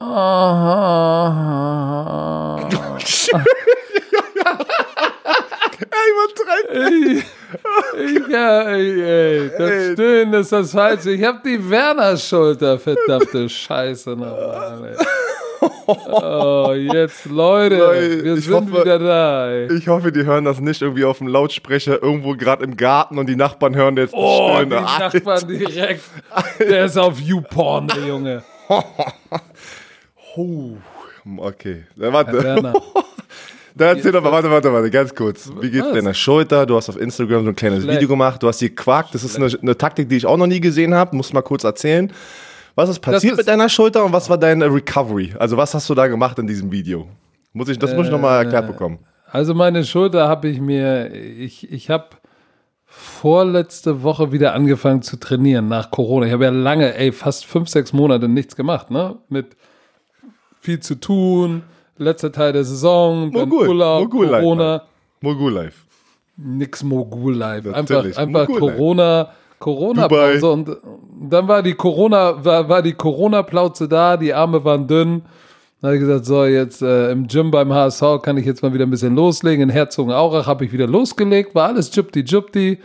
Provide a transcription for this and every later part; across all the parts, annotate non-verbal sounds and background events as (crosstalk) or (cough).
(laughs) Ey, übertreib Ich, ja, ey, ey, das Ey. Stöhnen ist das Falsche. Ich hab die Werner-Schulter, verdammte Scheiße nochmal, ey. Oh, jetzt, Leute, Leute, wir ich sind hoffe- wieder da, ey. Ich hoffe, die hören das nicht irgendwie auf dem Lautsprecher irgendwo gerade im Garten und die Nachbarn hören jetzt Oh, die Stöhne. Alter. Nachbarn direkt. Der ist auf YouPorn, der Junge. (laughs) Huh. Okay, warte. (laughs) Da erzähl doch mal, warte, warte, warte, ganz kurz. Wie geht's Was? deiner Schulter? Du hast auf Instagram so ein kleines Schlecht. Video gemacht. Du hast hier Quark. Das ist eine, eine Taktik, die ich auch noch nie gesehen habe. Musst mal kurz erzählen. Was ist passiert ist- mit deiner Schulter und was war deine Recovery? Also was hast du da gemacht in diesem Video? Muss ich, das muss ich nochmal erklärt bekommen. Also meine Schulter habe ich mir, ich, ich habe vorletzte Woche wieder angefangen zu trainieren nach Corona. Ich habe ja lange, ey, fast fünf, sechs Monate nichts gemacht, ne? Mit viel zu tun, letzter Teil der Saison, dann Mogul, Urlaub, Mogul Life, Corona, Mogul Life. nix Mogul Live. Einfach, Natürlich, einfach Mogul Life. Corona, Corona-Pause und dann war die Corona, war, war die Corona-Plauze da, die Arme waren dünn. Dann habe ich gesagt, so, jetzt äh, im Gym beim HSV kann ich jetzt mal wieder ein bisschen loslegen. In Herzogenaurach habe ich wieder losgelegt, war alles jupti jupti.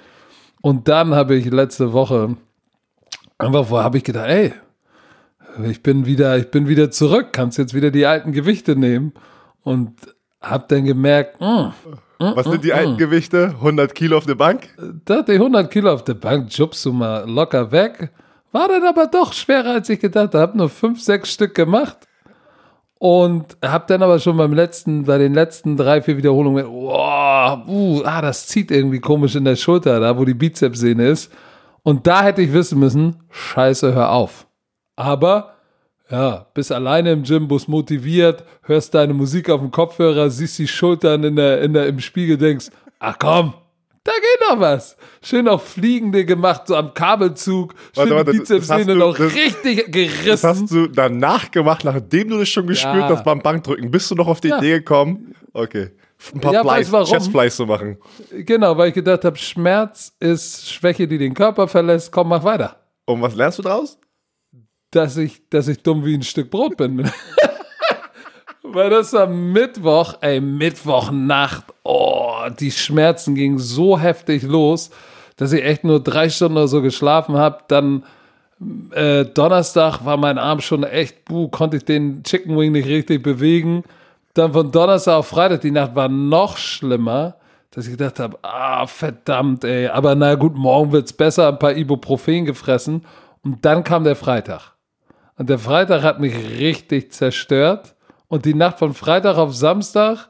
Und dann habe ich letzte Woche einfach wo habe ich gedacht, ey, ich bin wieder, ich bin wieder zurück, kannst jetzt wieder die alten Gewichte nehmen. Und habe dann gemerkt, mh, Was sind Mm, die alten Gewichte? 100 Kilo auf der Bank? da die 100 Kilo auf der Bank, jubst du mal locker weg. War dann aber doch schwerer, als ich gedacht habe. Hab nur fünf, sechs Stück gemacht. Und hab dann aber schon beim letzten, bei den letzten drei, vier Wiederholungen, wow, uh, ah, das zieht irgendwie komisch in der Schulter, da wo die Bizepssehne ist. Und da hätte ich wissen müssen, scheiße, hör auf. Aber, ja, bist alleine im Gym, bist motiviert, hörst deine Musik auf dem Kopfhörer, siehst die Schultern in der, in der, im Spiegel, denkst, ach komm, da geht noch was. Schön auch Fliegende gemacht, so am Kabelzug, schön Warte, warte, das Bizepssehne du- noch das- richtig Das gerissen. hast du danach gemacht, nachdem du das schon gespürt Ja. hast beim Bankdrücken. Bist du noch auf die Ja. Idee gekommen? Okay. Ein paar Ja, Fleiß? Chestfleiß zu machen. Genau, weil ich gedacht habe, Schmerz ist Schwäche, die den Körper verlässt. Komm, mach weiter. Und was lernst du draus? Dass ich, dass ich dumm wie ein Stück Brot bin. (laughs) weil das war Mittwoch, ey, Mittwochnacht. Oh, die Schmerzen gingen so heftig los, dass ich echt nur drei Stunden oder so geschlafen habe. Dann äh, Donnerstag war mein Arm schon echt, buh, konnte ich den Chicken Wing nicht richtig bewegen. Dann von Donnerstag auf Freitag, die Nacht war noch schlimmer, dass ich gedacht habe, ah, verdammt, ey. Aber na gut, morgen wird's besser, ein paar Ibuprofen gefressen. Und dann kam der Freitag. Und der Freitag hat mich richtig zerstört. Und die Nacht von Freitag auf Samstag,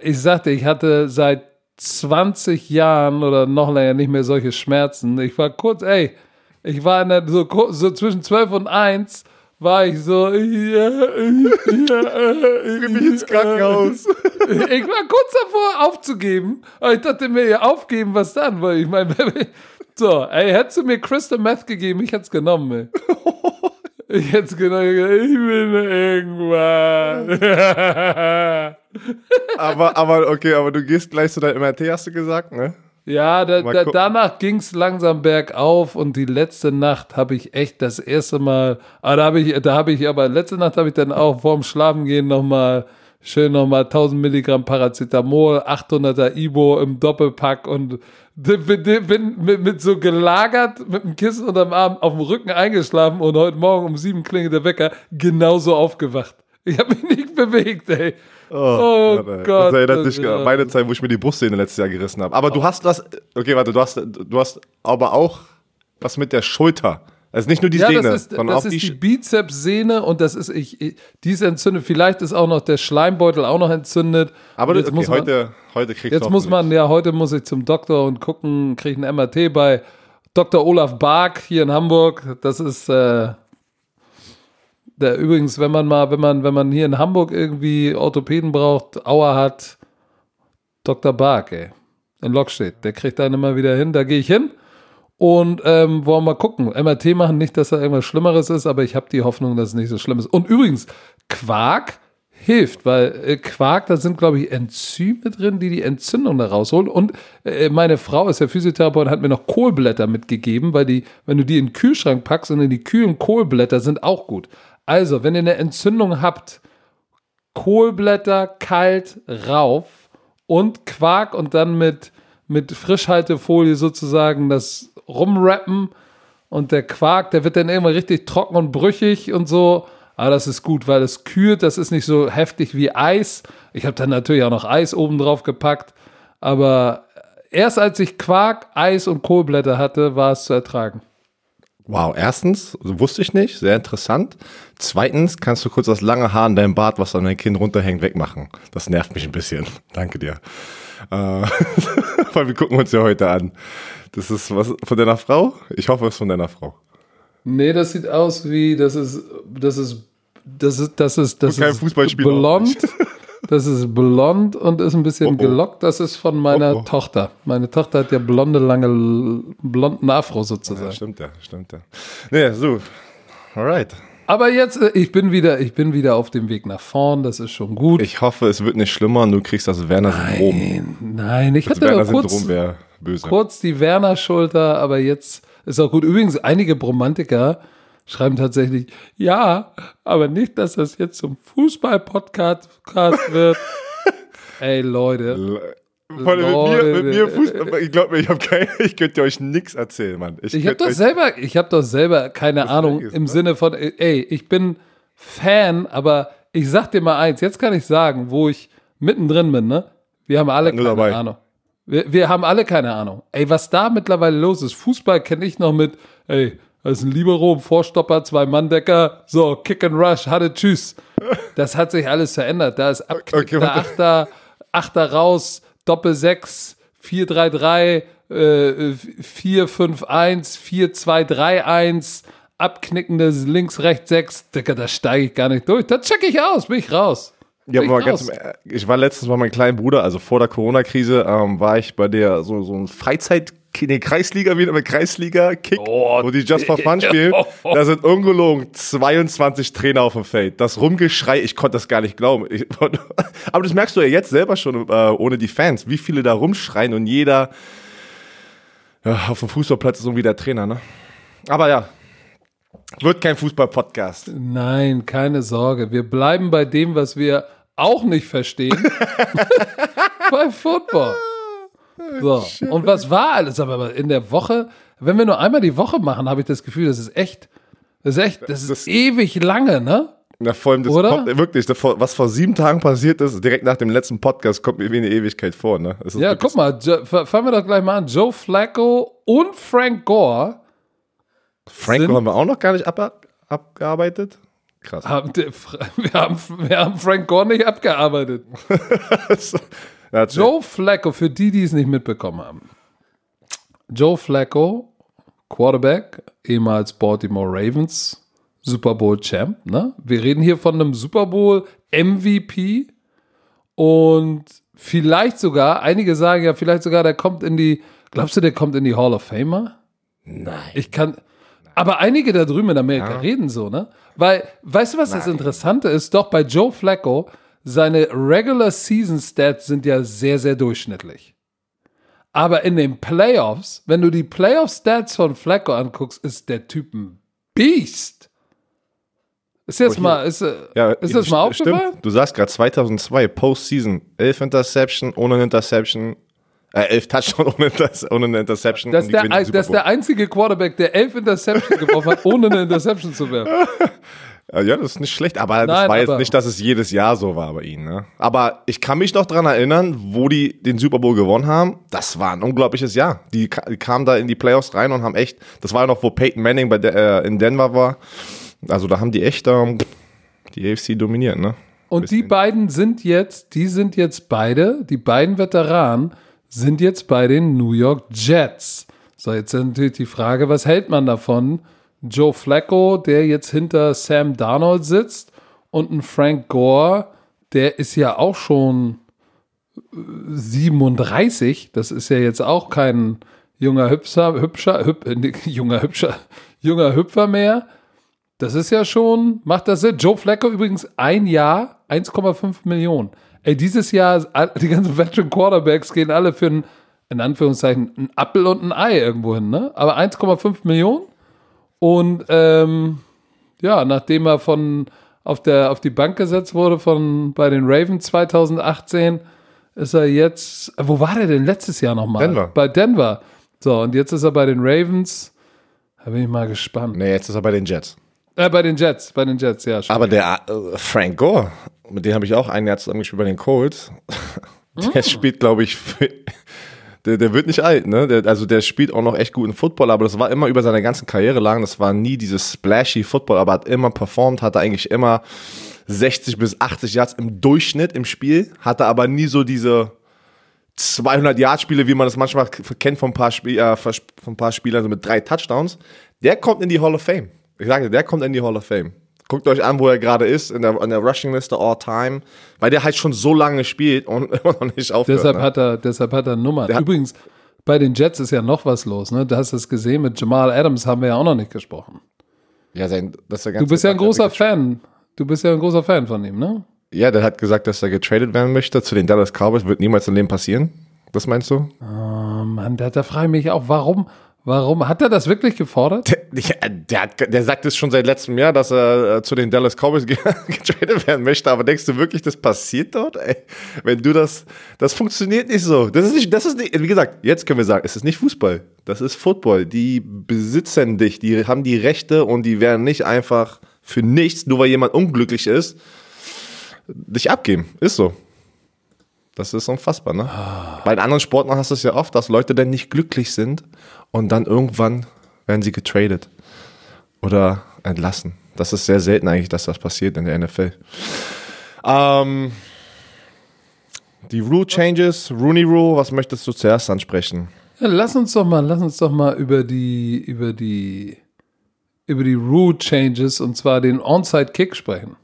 ich sagte, ich hatte seit 20 Jahren oder noch länger nicht mehr solche Schmerzen. Ich war kurz, ey, ich war in der, so, so zwischen 12 und 1 war ich so, ja, ja, Geh mich ins Krankenhaus. (laughs) ich war kurz davor aufzugeben, aber ich dachte mir, ja, aufgeben, was dann? Weil ich meine, (laughs) so, ey, hättest du mir Crystal Meth gegeben, ich hätte es genommen, ey. (laughs) Ich hätte es genommen, ich bin irgendwann. (laughs) aber, aber, okay, aber du gehst gleich zu deinem MRT, hast du gesagt, ne? Ja, da, da, danach ging es langsam bergauf und die letzte Nacht habe ich echt das erste Mal, ah, da habe ich, da habe ich, aber letzte Nacht habe ich dann auch vorm Schlafengehen nochmal schön nochmal 1000 Milligramm Paracetamol, 800er Ibo im Doppelpack und bin, bin mit, mit so gelagert, mit dem Kissen unterm Arm auf dem Rücken eingeschlafen und heute Morgen um sieben klingelt der Wecker genauso aufgewacht. Ich habe mich nicht bewegt, ey. Oh, Warte, Gott. Das erinnert dich ja. an meine Zeit, wo ich mir die Brustszene letztes Jahr gerissen habe. Aber du hast das, okay, warte, du hast, du hast aber auch was mit der Schulter. Also nicht nur die Ja, Sehne, das ist, sondern das auch ist die, die Bizepssehne und das ist, ich, ich, die ist entzündet. Vielleicht ist auch noch der Schleimbeutel auch noch entzündet. Aber jetzt okay, muss man, heute, heute kriegst jetzt muss man, ja, heute muss ich zum Doktor und gucken, kriege ein MRT bei Dr. Olaf Bark hier in Hamburg. Das ist, äh, der übrigens, wenn man mal, wenn man, wenn man hier in Hamburg irgendwie Orthopäden braucht, Auer hat, Dr. Bark, ey, in Lokstedt, der kriegt einen immer wieder hin, da gehe ich hin. Und ähm, wollen wir mal gucken. MRT machen, nicht, dass da irgendwas Schlimmeres ist, aber ich habe die Hoffnung, dass es nicht so schlimm ist. Und übrigens, Quark hilft, weil äh, Quark, da sind, glaube ich, Enzyme drin, die die Entzündung da rausholen. Und äh, meine Frau ist ja Physiotherapeutin, hat mir noch Kohlblätter mitgegeben, weil die, wenn du die in den Kühlschrank packst und in die kühlen Kohlblätter sind auch gut. Also, wenn ihr eine Entzündung habt, Kohlblätter kalt rauf und Quark und dann mit, mit Frischhaltefolie sozusagen das rumrappen und der Quark, der wird dann immer richtig trocken und brüchig und so. Aber das ist gut, weil es kühlt, das ist nicht so heftig wie Eis. Ich habe dann natürlich auch noch Eis oben drauf gepackt, aber erst als ich Quark, Eis und Kohlblätter hatte, war es zu ertragen. Wow, erstens, wusste ich nicht, sehr interessant. Zweitens, kannst du kurz das lange Haar in deinem Bart, was an dein Kind runterhängt, wegmachen. Das nervt mich ein bisschen. (laughs) Danke dir. Äh, (laughs) weil wir gucken uns ja heute an. Das ist was von deiner Frau? Ich hoffe, es ist von deiner Frau. Nee, das sieht aus wie, das ist, das ist, das ist, das ist, das ist Fußballspieler auch blond. (laughs) Das ist blond und ist ein bisschen Oh, oh. gelockt. Das ist von meiner Oh, oh. Tochter. Meine Tochter hat ja blonde, lange, blonden Afro sozusagen. Ja, stimmt ja, stimmt ja. Nee, so. Alright. Aber jetzt, äh, ich bin wieder, ich bin wieder auf dem Weg nach vorn. Das ist schon gut. Ich hoffe, es wird nicht schlimmer und du kriegst das Werner-Syndrom. Nein, nein, ich Das hatte nur kurz, kurz die Werner-Schulter, aber jetzt ist auch gut. Übrigens, einige Bromantiker schreiben tatsächlich, ja, aber nicht, dass das jetzt zum Fußball-Podcast wird. (laughs) Ey, Leute. Vor allem mit mir, mit mir. Fußball. Ich glaube mir, ich habe keine, ich könnte euch nichts erzählen, Mann. Ich habe könnte doch selber, ich habe doch selber keine Ahnung ist, im ne? Sinne von, ey, ich bin Fan, aber ich sag dir mal eins, jetzt kann ich sagen, wo ich mittendrin bin, ne? Wir haben alle keine dabei. Ahnung. Wir, wir haben alle keine Ahnung. Ey, was da mittlerweile los ist, Fußball kenne ich noch mit, ey, das ist ein Libero, ein Vorstopper, zwei Manndecker, so, Kick and Rush, hatte, tschüss. Das hat sich alles verändert. Da ist abknickter warte. Achter, Achter raus, Doppel 6, 4, 3, 3, äh, 4, 5, 1, 4, 2, 3, 1, abknickendes links, rechts, 6. Digga, da steige ich gar nicht durch. Da check ich aus, bin ich raus. Ja, aber ich ganz, ich war letztens bei meinem kleinen Bruder, also vor der Corona-Krise, ähm, war ich bei der so, so ein Freizeit, nee, Kreisliga, wieder mit Kreisliga-Kick, Oh, wo die Just for Fun spielen. (laughs) Da sind ungelogen 22 Trainer auf dem Feld. Das Rumgeschrei, ich konnte das gar nicht glauben. Ich, (laughs) aber das merkst du ja jetzt selber schon, äh, ohne die Fans, wie viele da rumschreien und jeder ja, auf dem Fußballplatz ist irgendwie der Trainer, ne? Aber ja, wird kein Fußball-Podcast. Nein, keine Sorge. Wir bleiben bei dem, was wir auch nicht verstehen. (laughs) bei Football. So. Und was war alles? Aber in der Woche, wenn wir nur einmal die Woche machen, habe ich das Gefühl, das ist echt, das ist echt, das ist Das- ewig lange, ne? Na, vor allem, das Oder? kommt wirklich, das was vor sieben Tagen passiert ist, direkt nach dem letzten Podcast, kommt mir wie eine Ewigkeit vor, ne? Ja, guck mal, Jo- fangen wir doch gleich mal an. Joe Flacco und Frank Gore Franco sind- haben wir auch noch gar nicht ab, abgearbeitet. Krass. haben, (laughs) wir, haben, wir haben Frank Gore nicht abgearbeitet. (laughs) Ja, erzähl. Joe Flacco, für die, die es nicht mitbekommen haben. Joe Flacco, Quarterback, ehemals Baltimore Ravens, Super Bowl Champ. Ne? Wir reden hier von einem Super Bowl MVP und vielleicht sogar, einige sagen ja, vielleicht sogar, der kommt in die, glaubst du, der kommt in die Hall of Famer? Nein. Ich kann. Aber einige da drüben in Amerika reden so, ne? Weil, weißt du, was das Interessante ist? Doch bei Joe Flacco, seine Regular Season Stats sind ja sehr, sehr durchschnittlich. Aber in den Playoffs, wenn du die Playoff Stats von Flacco anguckst, ist der Typ ein Beast. Ist jetzt hier- mal, ist, äh, Ja, ist das mal aufgefallen? Du sagst gerade 2002, Postseason, 11 Interception, ohne Interception, äh, 11 Touchdown (laughs) ohne, ohne eine Interception. Das ist, der, das der einzige Quarterback, der elf Interceptions geworfen hat, (laughs) ohne eine Interception zu werfen. Bowl. Ja, das ist nicht schlecht, aber das Nein, war jetzt nicht, dass es jedes Jahr so war bei ihnen. Ne? Aber ich kann mich noch dran erinnern, wo die den Super Bowl gewonnen haben. Das war ein unglaubliches Jahr. Die kamen da in die Playoffs rein und haben echt, das war ja noch, wo Peyton Manning bei der, äh, in Denver war. Also da haben die echt ähm, die AFC dominiert, ne? Und die beiden sind jetzt, die sind jetzt beide, die beiden Veteranen sind jetzt bei den New York Jets. So, jetzt ist natürlich die Frage, was hält man davon? Joe Flacco, der jetzt hinter Sam Darnold sitzt und ein Frank Gore, der ist ja auch schon äh, 37. Das ist ja jetzt auch kein junger Hübscher, hübscher, hüb, äh, (laughs) junger Hübscher, junger Hüpfer mehr. Das ist ja schon, macht das Sinn. Joe Flacco übrigens ein Jahr, 1,5 Millionen. Ey, dieses Jahr, all- die ganzen Veteran Quarterbacks gehen alle für ein, in Anführungszeichen, ein Appel und ein Ei irgendwo hin, ne? Aber 1,5 Millionen. Und, ähm, ja, nachdem er von auf, der, auf die Bank gesetzt wurde von bei den Ravens 2018, ist er jetzt. Wo war der denn letztes Jahr nochmal? Denver. Bei Denver. So, und jetzt ist er bei den Ravens. Da bin ich mal gespannt. Nee, jetzt ist er bei den Jets. Äh, bei den Jets, bei den Jets, ja. Aber der äh, Frank Gore, mit dem habe ich auch ein Jahr zusammen gespielt bei den Colts. (laughs) Der spielt, glaube ich, für, der, der wird nicht alt, ne? Der, also der spielt auch noch echt guten Football, aber das war immer über seine ganze Karriere lang. Das war nie dieses splashy Football, aber hat immer performt, hatte eigentlich immer 60 bis 80 Yards im Durchschnitt im Spiel, hatte aber nie so diese 200 Yard Spiele, wie man das manchmal kennt von ein paar, Spiel, äh, von ein paar Spielern so mit drei Touchdowns. Der kommt in die Hall of Fame. Ich sage, der kommt in die Hall of Fame. Guckt euch an, wo er gerade ist, in der, in der Rushing-Liste all time, weil der halt schon so lange spielt und (laughs) immer noch nicht aufhört. deshalb, ne? hat er, deshalb hat er Nummern. Der Übrigens, bei den Jets ist ja noch was los, ne? Du hast es gesehen, mit Jamal Adams haben wir ja auch noch nicht gesprochen. Ja, sein, das ist Du bist ja ein großer Fan. Du bist ja ein großer Fan von ihm, ne? Ja, der hat gesagt, dass er getradet werden möchte zu den Dallas Cowboys. Wird niemals im Leben passieren. Das meinst du? Oh Mann, da, da frage ich mich auch, warum, warum, hat er das wirklich gefordert? Der, der, der, der sagt es schon seit letztem Jahr, dass er äh, zu den Dallas Cowboys ge- (laughs) getradet werden möchte. Aber denkst du wirklich, das passiert dort? Ey, wenn du das, das funktioniert nicht so. Das ist nicht, das ist nicht, wie gesagt, jetzt können wir sagen, es ist nicht Fußball. Das ist Football. Die besitzen dich, die haben die Rechte und die werden nicht einfach für nichts, nur weil jemand unglücklich ist, dich abgeben. Ist so. Das ist unfassbar, ne? Bei den anderen Sportlern hast du es ja oft, dass Leute dann nicht glücklich sind und dann irgendwann werden sie getradet oder entlassen. Das ist sehr selten eigentlich, dass das passiert in der NFL. Ähm, die Rule Changes, Rooney Rule, was möchtest du zuerst ansprechen? Ja, lass uns doch mal, lass uns doch mal über die, über die, über die Rule Changes und zwar den Onside Kick sprechen.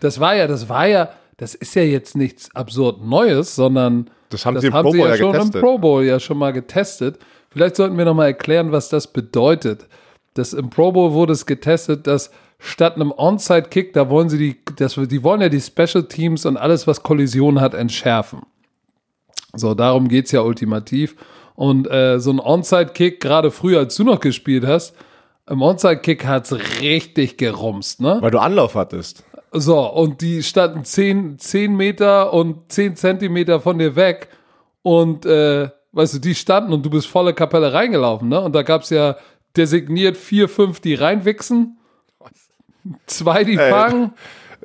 Das war ja, das war ja, das ist ja jetzt nichts absurd Neues, sondern Das haben das sie im haben Pro sie ja ja schon getestet. im Pro Bowl ja schon mal getestet. Vielleicht sollten wir noch mal erklären, was das bedeutet. Das im Pro Bowl wurde es getestet, dass statt einem Onside Kick, da wollen sie die, das, die wollen ja die Special Teams und alles, was Kollision hat, entschärfen. So, darum geht es ja ultimativ. Und äh, so ein Onside-Kick, gerade früher, als du noch gespielt hast, im Onside-Kick hat es richtig gerumst, ne? Weil du Anlauf hattest. So, und die standen 10, 10 Meter und 10 Zentimeter von dir weg. Und, äh, weißt du, die standen und du bist volle Kapelle reingelaufen, ne? Und da gab es ja designiert vier, fünf, die reinwichsen. Zwei, die Ey, fangen.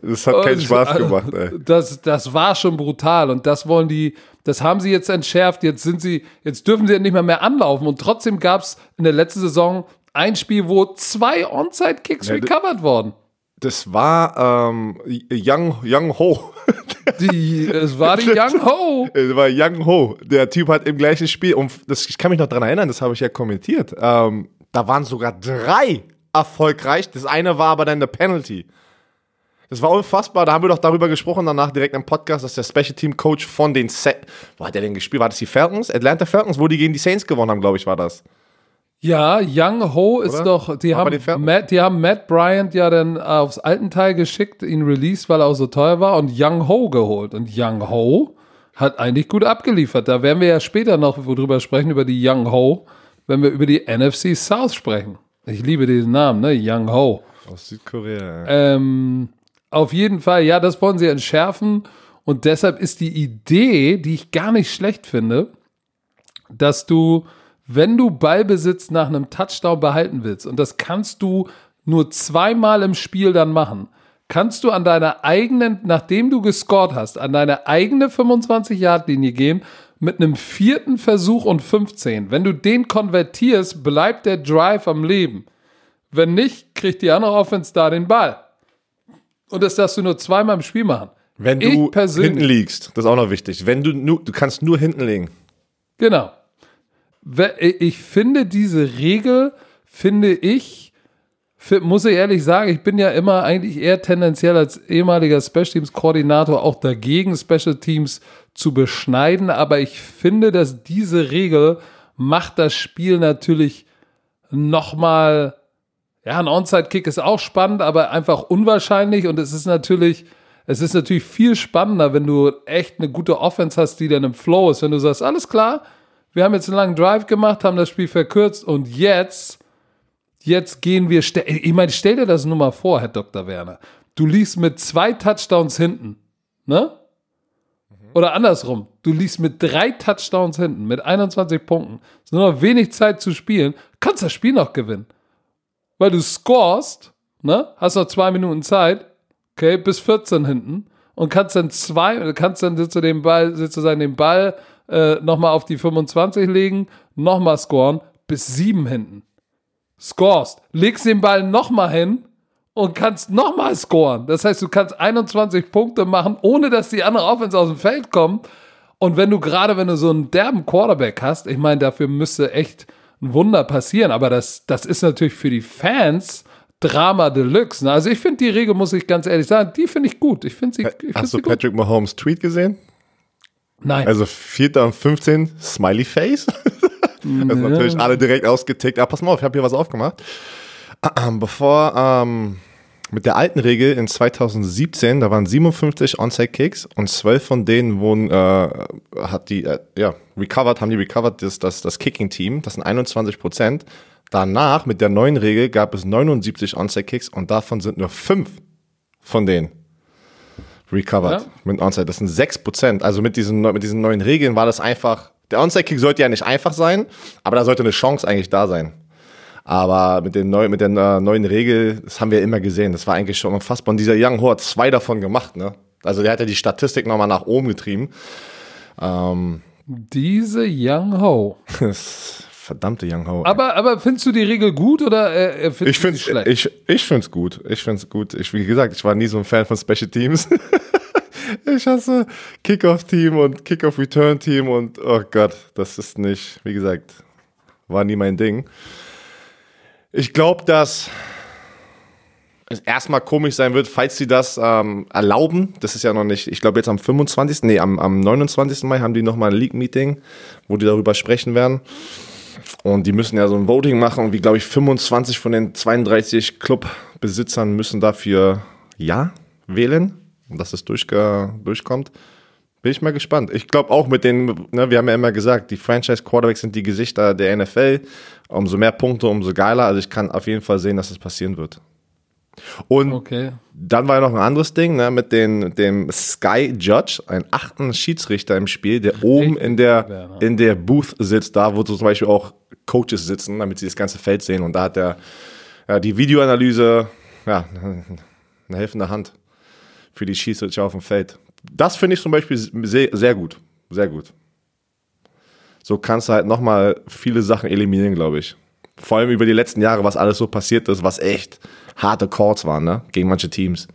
Das hat keinen Und, Spaß äh, gemacht, ey. Das, das war schon brutal und das wollen die, das haben sie jetzt entschärft. Jetzt sind sie, jetzt dürfen sie ja nicht mehr mehr anlaufen und trotzdem gab es in der letzten Saison ein Spiel, wo zwei Onside-Kicks Ja, recovered wurden. Das war ähm, Young, Young Ho. Die, es war die Young Ho. Es war Young Ho. Der Typ hat im gleichen Spiel, und das, ich kann mich noch dran erinnern, das habe ich ja kommentiert. Ähm, da waren sogar drei erfolgreich. Das eine war aber dann eine Penalty. Das war unfassbar. Da haben wir doch darüber gesprochen, danach direkt im Podcast, dass der Special Team Coach von den Sa Wo hat der denn gespielt? War das die Falcons? Atlanta Falcons, wo die gegen die Saints gewonnen haben, glaube ich, war das. Ja, Young Ho ist Oder? doch, die haben? Matt, die haben Matt Bryant ja dann aufs alten Teil geschickt, ihn released, weil er auch so teuer war und Young Ho geholt. Und Young Ho hat eigentlich gut abgeliefert. Da werden wir ja später noch drüber sprechen, über die Young Ho, wenn wir über die NFC South sprechen. Ich liebe diesen Namen, ne? Young Ho. Aus Südkorea. Ähm, auf jeden Fall, ja, das wollen sie entschärfen. Und deshalb ist die Idee, die ich gar nicht schlecht finde, dass du, wenn du Ballbesitz nach einem Touchdown behalten willst, und das kannst du nur zweimal im Spiel dann machen, kannst du an deiner eigenen, nachdem du gescored hast, an deine eigene 25-Yard-Linie gehen mit einem vierten Versuch und 15. Wenn du den konvertierst, bleibt der Drive am Leben. Wenn nicht, kriegt die andere Offense da den Ball. Und das darfst du nur zweimal im Spiel machen. Wenn du hinten liegst, das ist auch noch wichtig. Wenn du du kannst nur hinten liegen. Genau. Ich finde diese Regel, finde ich, muss ich ehrlich sagen, ich bin ja immer eigentlich eher tendenziell als ehemaliger Special Teams Koordinator auch dagegen, Special Teams zu beschneiden, aber ich finde, dass diese Regel macht das Spiel natürlich nochmal, ja, ein Onside-Kick ist auch spannend, aber einfach unwahrscheinlich. Und es ist natürlich, es ist natürlich viel spannender, wenn du echt eine gute Offense hast, die dann im Flow ist, wenn du sagst, alles klar, wir haben jetzt einen langen Drive gemacht, haben das Spiel verkürzt und jetzt, jetzt gehen wir, ich meine, stell dir das nur mal vor, Herr Dr. Werner. Du liegst mit zwei Touchdowns hinten, ne? Oder andersrum, du liegst mit drei Touchdowns hinten, mit 21 Punkten, es ist nur noch wenig Zeit zu spielen, kannst das Spiel noch gewinnen. Weil du scorest, ne? Hast noch zwei Minuten Zeit, okay, bis 14 hinten und kannst dann zwei, kannst dann sitzt du den Ball, sozusagen den Ball äh, nochmal auf die 25 legen, nochmal scoren, bis sieben hinten. Scorest, legst den Ball nochmal hin und kannst nochmal scoren. Das heißt, du kannst 21 Punkte machen, ohne dass die andere Offense aus dem Feld kommt. Und wenn du gerade, wenn du so einen derben Quarterback hast, ich meine, dafür müsste echt ein Wunder passieren. Aber das, das ist natürlich für die Fans Drama Deluxe. Ne? Also ich finde die Regel, muss ich ganz ehrlich sagen, die finde ich gut. Ich finde sie, ich find Hast sie du gut. Patrick Mahomes Tweet gesehen? Nein. Also 4. und 15, Smiley Face. (laughs) also natürlich alle direkt ausgetickt. Ah, pass mal auf, ich habe hier was aufgemacht. (clears throat) Bevor, ähm, mit der alten Regel in 2017, da waren 57 Onside-Kicks und 12 von denen wurden, äh, hat die, äh, ja, recovered, haben die recovered, das, das, das Kicking-Team, das sind 21 Prozent. Danach, mit der neuen Regel, gab es 79 Onside-Kicks und davon sind nur 5 von denen recovered Ja. mit Onside. Das sind 6 Prozent. Also mit diesen, mit diesen neuen Regeln war das einfach, der Onside-Kick sollte ja nicht einfach sein, aber da sollte eine Chance eigentlich da sein. Aber mit, den neu, mit der äh, neuen Regel, das haben wir immer gesehen, das war eigentlich schon unfassbar. Und dieser Young Ho hat zwei davon gemacht, ne? Also der hat ja die Statistik nochmal nach oben getrieben. Ähm, Diese Young Ho. (laughs) verdammte Young Ho. Aber, aber findest du die Regel gut oder äh, findest Ich sie schlecht? ich, ich find's gut. Ich find's gut. Ich, wie gesagt, ich war nie so ein Fan von Special Teams. (laughs) ich hasse Kickoff-Team und Kickoff-Return-Team und oh Gott, das ist nicht, wie gesagt, war nie mein Ding. Ich glaube, dass es erstmal komisch sein wird, falls sie das ähm, erlauben. Das ist ja noch nicht, ich glaube jetzt am 25., nee, am, am 29. Mai haben die nochmal ein League-Meeting, wo die darüber sprechen werden. Und die müssen ja so ein Voting machen und wie, glaube ich, 25 von den 32 Clubbesitzern müssen dafür Ja wählen dass es durchge durchkommt. Bin ich mal gespannt. Ich glaube auch mit den, ne, wir haben ja immer gesagt, die Franchise-Quarterbacks sind die Gesichter der NFL. Umso mehr Punkte, umso geiler. Also ich kann auf jeden Fall sehen, dass es passieren wird. Und Okay. dann war ja noch ein anderes Ding, ne, mit den, dem Sky Judge, ein achten Schiedsrichter im Spiel, der oben in der, Werner. in der Booth sitzt, da wo zum Beispiel auch Coaches sitzen, damit sie das ganze Feld sehen. Und da hat er ja, die Videoanalyse, ja, eine helfende Hand für die Schiedsrichter auf dem Feld. Das finde ich zum Beispiel sehr, sehr gut. Sehr gut. So kannst du halt nochmal viele Sachen eliminieren, glaube ich. Vor allem über die letzten Jahre, was alles so passiert ist, was echt harte Calls waren, ne? Gegen manche Teams.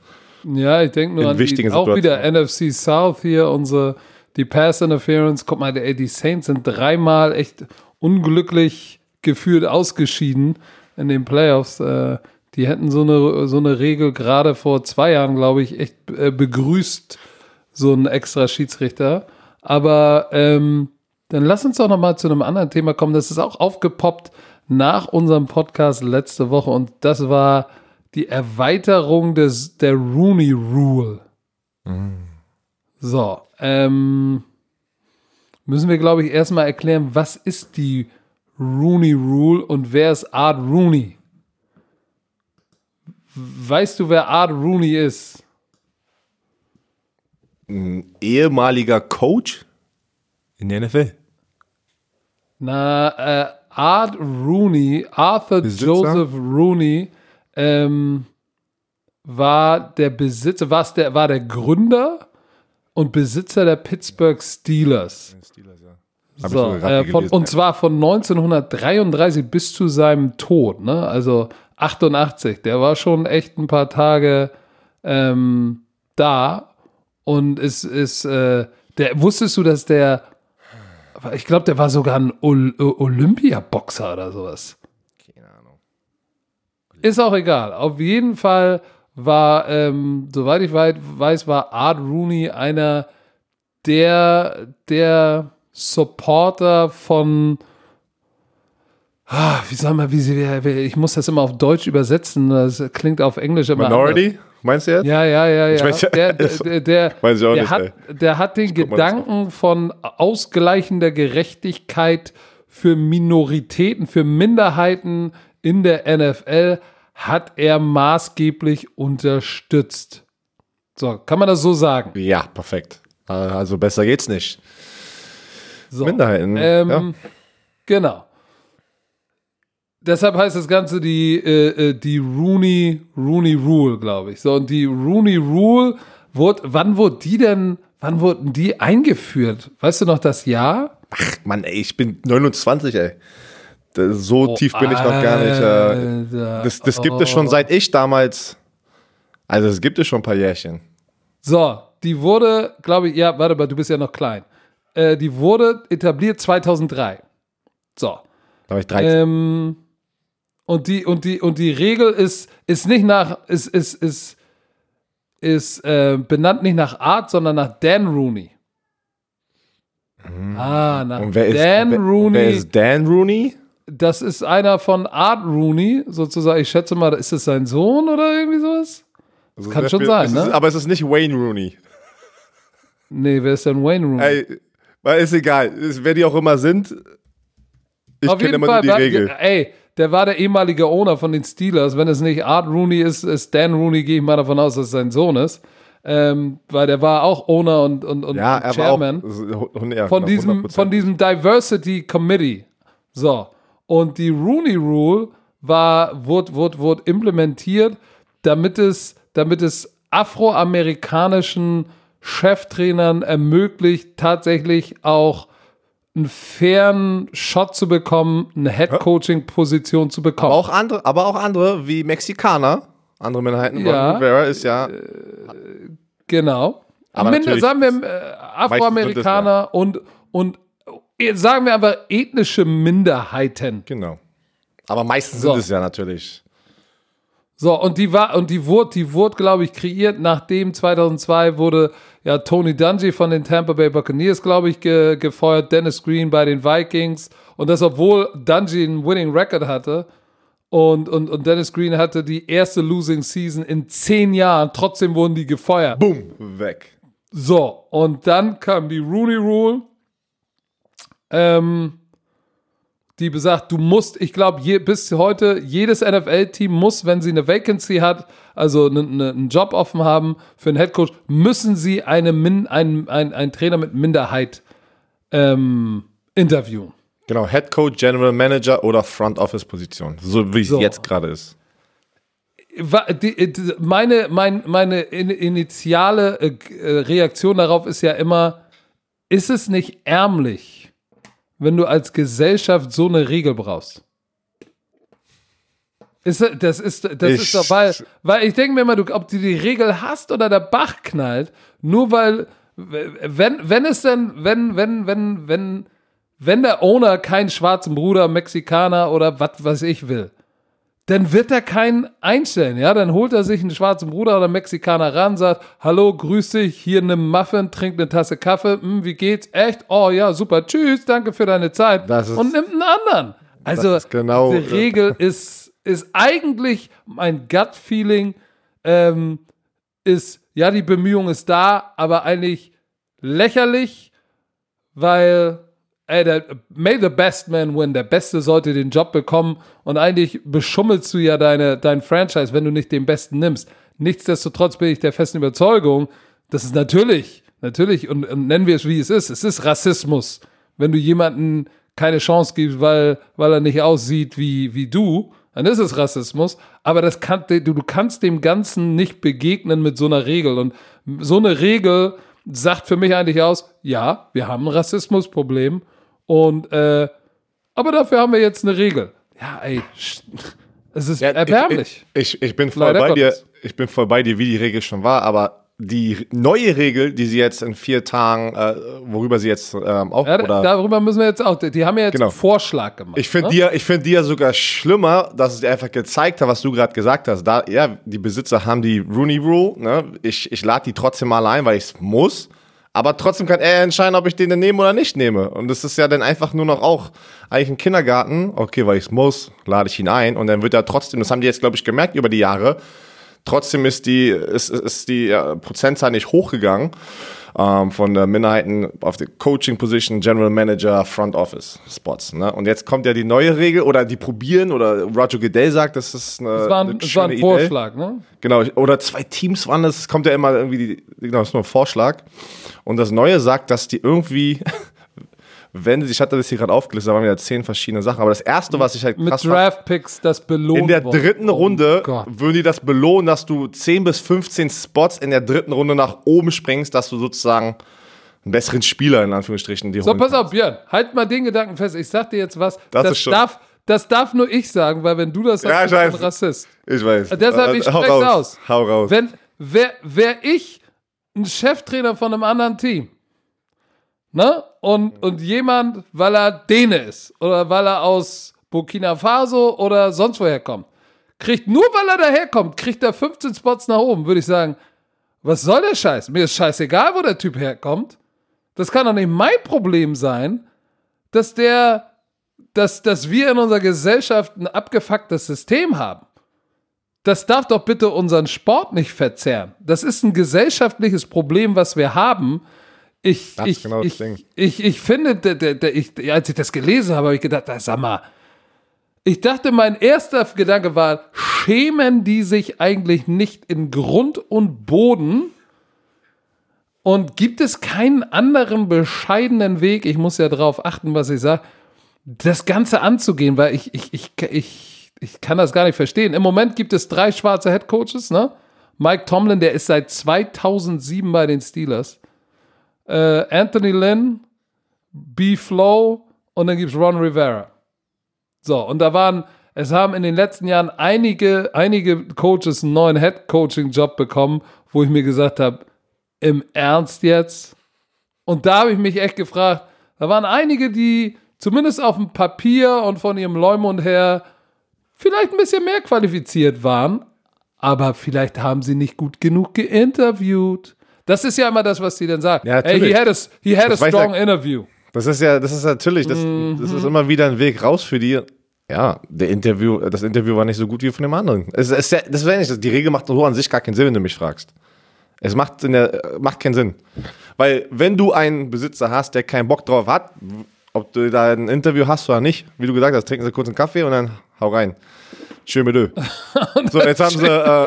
Ja, ich denke nur In an die, auch wieder. NFC South hier, unsere, die Pass Interference. Guck mal, ey, die Saints sind dreimal echt unglücklich gefühlt ausgeschieden in den Playoffs. Äh, die hätten so eine, so eine Regel gerade vor zwei Jahren, glaube ich, echt äh, begrüßt, so ein extra Schiedsrichter. Aber ähm, dann lass uns doch noch mal zu einem anderen Thema kommen. Das ist auch aufgepoppt nach unserem Podcast letzte Woche und das war die Erweiterung des, der Rooney Rule. So, ähm, müssen wir, glaube ich, erstmal erklären, was ist die Rooney Rule und wer ist Art Rooney? Weißt du, wer Art Rooney ist? Ehemaliger Coach in der NFL. Na, äh, Art Rooney, Arthur Besitzer? Joseph Rooney, ähm, war der Besitzer, war's der, war der Gründer und Besitzer der Pittsburgh Steelers. Hab ich So, äh, von, und ja. zwar von 1933 bis zu seinem Tod, ne? Also 88. Der war schon echt ein paar Tage ähm, da und es ist, äh, der wusstest du, dass der, ich glaube, der war sogar ein Ol Olympiaboxer oder sowas. Ist auch egal. Auf jeden Fall war, ähm, soweit ich weiß, war Art Rooney einer der, der Supporter von, ah, wie soll man, wie sie, ich muss das immer auf Deutsch übersetzen, das klingt auf Englisch immer anders. Minority? Meinst du jetzt? Ja, ja, ja, ja. weiß der, der, der, (laughs) Weiß ich auch der, nicht, hat, der hat den Gedanken von ausgleichender Gerechtigkeit für Minoritäten, für Minderheiten in der NFL hat er maßgeblich unterstützt. So, kann man das so sagen? Ja, perfekt. Also besser geht's nicht. So. Minderheiten. Ähm, ja. Genau. Deshalb heißt das Ganze die, äh, äh, die Rooney, Rooney Rule, glaube ich. So, und die Rooney Rule, wurde, wann wurde die denn, wann wurden die eingeführt? Weißt du noch das Jahr? Ach, Mann, ey, ich bin 29, ey. So Oh, tief bin ich noch gar nicht. Äh, das das gibt es schon seit ich damals. Also, es gibt es schon ein paar Jährchen. So, die wurde, glaube ich, ja, warte mal, du bist ja noch klein. Äh, die wurde etabliert 2003. So. Da war ich 13. Ähm, und die, und die, und die Regel ist, ist nicht nach, ist, ist, ist, ist äh, benannt nicht nach Art, sondern nach Dan Rooney. Ah, nach Mhm. Und wer ist, Dan wer, Rooney. wer ist Dan Rooney? Das ist einer von Art Rooney, sozusagen. Ich schätze mal, ist das sein Sohn oder irgendwie sowas? Also kann es schon ist- sein, es ne? Ist, aber es ist nicht Wayne Rooney. Nee, wer ist denn Wayne Rooney? Ey, weil ist egal. Ist, wer die auch immer sind. Ich kenne immer Fall, nur die Regel. ey, der war der ehemalige Owner von den Steelers. Wenn es nicht Art Rooney ist, ist Dan Rooney, gehe ich mal davon aus, dass es sein Sohn ist. Ähm, weil der war auch Owner und, und, und Ja, er Chairman. war auch. Ja, von genau, diesem, 100%. von diesem Diversity Committee. So. Und die Rooney Rule war, wurde, wurde, wurde implementiert, damit es, damit es afroamerikanischen Cheftrainern ermöglicht, tatsächlich auch einen fairen Shot zu bekommen, eine Head-Coaching-Position zu bekommen. aber, auch andere, aber auch andere wie Mexikaner. Andere Minderheiten. Ja. Rivera ist ja. Genau. Aber natürlich- sagen wir äh, Afroamerikaner und, und äh, sagen wir aber ethnische Minderheiten. Genau. Aber meistens So. sind es ja natürlich. So, und die war, und die wurde, die wurde, glaube ich, kreiert, nachdem 2002 wurde ja Tony Dungy von den Tampa Bay Buccaneers, glaube ich, ge, gefeuert, Dennis Green bei den Vikings. Und das, obwohl Dungy einen Winning Record hatte. Und, und, und Dennis Green hatte die erste Losing Season in zehn Jahren, trotzdem wurden die gefeuert. Boom, weg. So, und dann kam die Rooney Rule, ähm, die besagt, du musst, ich glaube, je, bis heute, jedes NFL-Team muss, wenn sie eine Vacancy hat, also ne, ne, einen Job offen haben für einen Headcoach, müssen sie eine Min, einen, ein, einen Trainer mit Minderheit ähm, interviewen. Genau, Head Coach, General Manager oder Front Office Position. So wie es So. jetzt gerade ist. Die, meine, mein, meine in, initiale äh, äh, Reaktion darauf ist ja immer, ist es nicht ärmlich, wenn du als Gesellschaft so eine Regel brauchst? Ist, das ist, das Ich- ist doch, weil, weil ich denke mir immer, du, ob du die Regel hast oder der Bach knallt, nur weil, wenn, wenn es denn, wenn, wenn, wenn, wenn, wenn der Owner keinen schwarzen Bruder, Mexikaner oder was weiß ich will, dann wird er keinen einstellen, ja? Dann holt er sich einen schwarzen Bruder oder Mexikaner ran, sagt, hallo, grüß dich, hier nimm Muffin, trink eine Tasse Kaffee, hm, wie geht's? Echt? Oh ja, super, tschüss, danke für deine Zeit. Ist- und nimmt einen anderen. Also, genau- die Regel (laughs) ist, ist eigentlich mein Gut-Feeling, ähm, ist, ja, die Bemühung ist da, aber eigentlich lächerlich, weil, ey, der, may the best man win, der Beste sollte den Job bekommen. Und eigentlich beschummelst du ja deine, dein Franchise, wenn du nicht den Besten nimmst. Nichtsdestotrotz bin ich der festen Überzeugung, das ist natürlich, natürlich, und, und nennen wir es wie es ist, es ist Rassismus, wenn du jemanden keine Chance gibst, weil, weil er nicht aussieht wie, wie du, dann ist es Rassismus, aber das kann, du, du kannst dem Ganzen nicht begegnen mit so einer Regel. Und so eine Regel sagt für mich eigentlich aus, ja, wir haben ein Rassismusproblem und, äh, aber dafür haben wir jetzt eine Regel. Ja, ey, es ist erbärmlich. Ich, ich, ich bin voll Leider bei dir. Gottes. Ich bin voll bei dir, wie die Regel schon war, aber die neue Regel, die sie jetzt in vier Tagen, äh, worüber sie jetzt ähm, auch ja, oder darüber müssen wir jetzt auch, die haben ja jetzt Genau. einen Vorschlag gemacht. Ich finde ne? die, ja- ich find die ja sogar schlimmer, dass es dir einfach gezeigt hat, was du gerade gesagt hast. Da, ja, die Besitzer haben die Rooney Rule. Ne? Ich, ich lade die trotzdem mal ein, weil ich es muss. Aber trotzdem kann er entscheiden, ob ich den denn nehme oder nicht nehme. Und das ist ja dann einfach nur noch auch eigentlich ein Kindergarten. Okay, weil ich es muss, lade ich ihn ein. Und dann wird er trotzdem, das haben die jetzt, glaube ich, gemerkt über die Jahre, Trotzdem ist die, ist, ist die ja, Prozentzahl nicht hochgegangen ähm, von der Minderheiten auf die Coaching Position, General Manager, Front Office Spots. Ne? Und jetzt kommt ja die neue Regel oder die probieren oder Roger Goodell sagt, das ist eine, Das war ein, das war ein Vorschlag, ne? Genau, oder zwei Teams waren das, es kommt ja immer irgendwie, die, genau, das ist nur ein Vorschlag. Und das Neue sagt, dass die irgendwie, (laughs) wenn ich hatte das hier gerade aufgelistet, da waren wieder zehn verschiedene Sachen, aber das erste, was ich halt Mit krass fand, Draft-Picks das belohnt in der worden. dritten Oh Runde Gott. würden die das belohnen, dass du 10 bis 15 Spots in der dritten Runde nach oben springst, dass du sozusagen einen besseren Spieler in Anführungsstrichen die So, pass auf, Björn, halt mal den Gedanken fest. Ich sag dir jetzt was. Das, ist schon- darf, das darf nur ich sagen, weil wenn du das Ja, sagst, bist du ein. Rassist. Ich weiß. Deshalb, ich Äh, hau spreche raus. aus. Hau raus. Wenn, wär, wär ich ein Cheftrainer von einem anderen Team, ne? Und, und jemand, weil er Däne ist oder weil er aus Burkina Faso oder sonst woher kommt, kriegt nur weil er daherkommt, kriegt er 15 Spots nach oben, würde ich sagen, was soll der Scheiß? Mir ist scheißegal, wo der Typ herkommt. Das kann doch nicht mein Problem sein, dass der, dass, dass wir in unserer Gesellschaft ein abgefucktes System haben. Das darf doch bitte unseren Sport nicht verzerren. Das ist ein gesellschaftliches Problem, was wir haben. Ich, Das ist ich, genau das ich, Ding. ich, ich finde, der, der, der, ich, als ich das gelesen habe, habe ich gedacht, sag mal, ich dachte, mein erster Gedanke war, schämen die sich eigentlich nicht in Grund und Boden? Und gibt es keinen anderen bescheidenen Weg, ich muss ja darauf achten, was ich sage, das Ganze anzugehen, weil ich, ich, ich, ich, ich kann das gar nicht verstehen. Im Moment gibt es drei schwarze Headcoaches, ne? Mike Tomlin, der ist seit 2007 bei den Steelers. Äh, Anthony Lynn, B. Flow und dann gibt es Ron Rivera. So, und da waren, es haben in den letzten Jahren einige, einige Coaches einen neuen Head-Coaching-Job bekommen, wo ich mir gesagt habe, im Ernst jetzt? Und da habe ich mich echt gefragt, da waren einige, die zumindest auf dem Papier und von ihrem Leumund her vielleicht ein bisschen mehr qualifiziert waren, aber vielleicht haben sie nicht gut genug geinterviewt. Das ist ja immer das, was sie dann sagen. Ja, hey, he had a, he had a Das strong ja- interview. Das ist ja, das ist natürlich, das, Mhm. das ist immer wieder ein Weg raus für die. Ja, der Interview, das Interview war nicht so gut wie von dem anderen. Es, es, das wäre nicht, die Regel macht so an sich gar keinen Sinn, wenn du mich fragst. Es macht, in der, macht keinen Sinn. Weil, wenn du einen Besitzer hast, der keinen Bock drauf hat, ob du da ein Interview hast oder nicht, wie du gesagt hast, trinken sie kurz einen Kaffee und dann hau rein. Schön mit Ö. (laughs) So, jetzt haben sie, äh,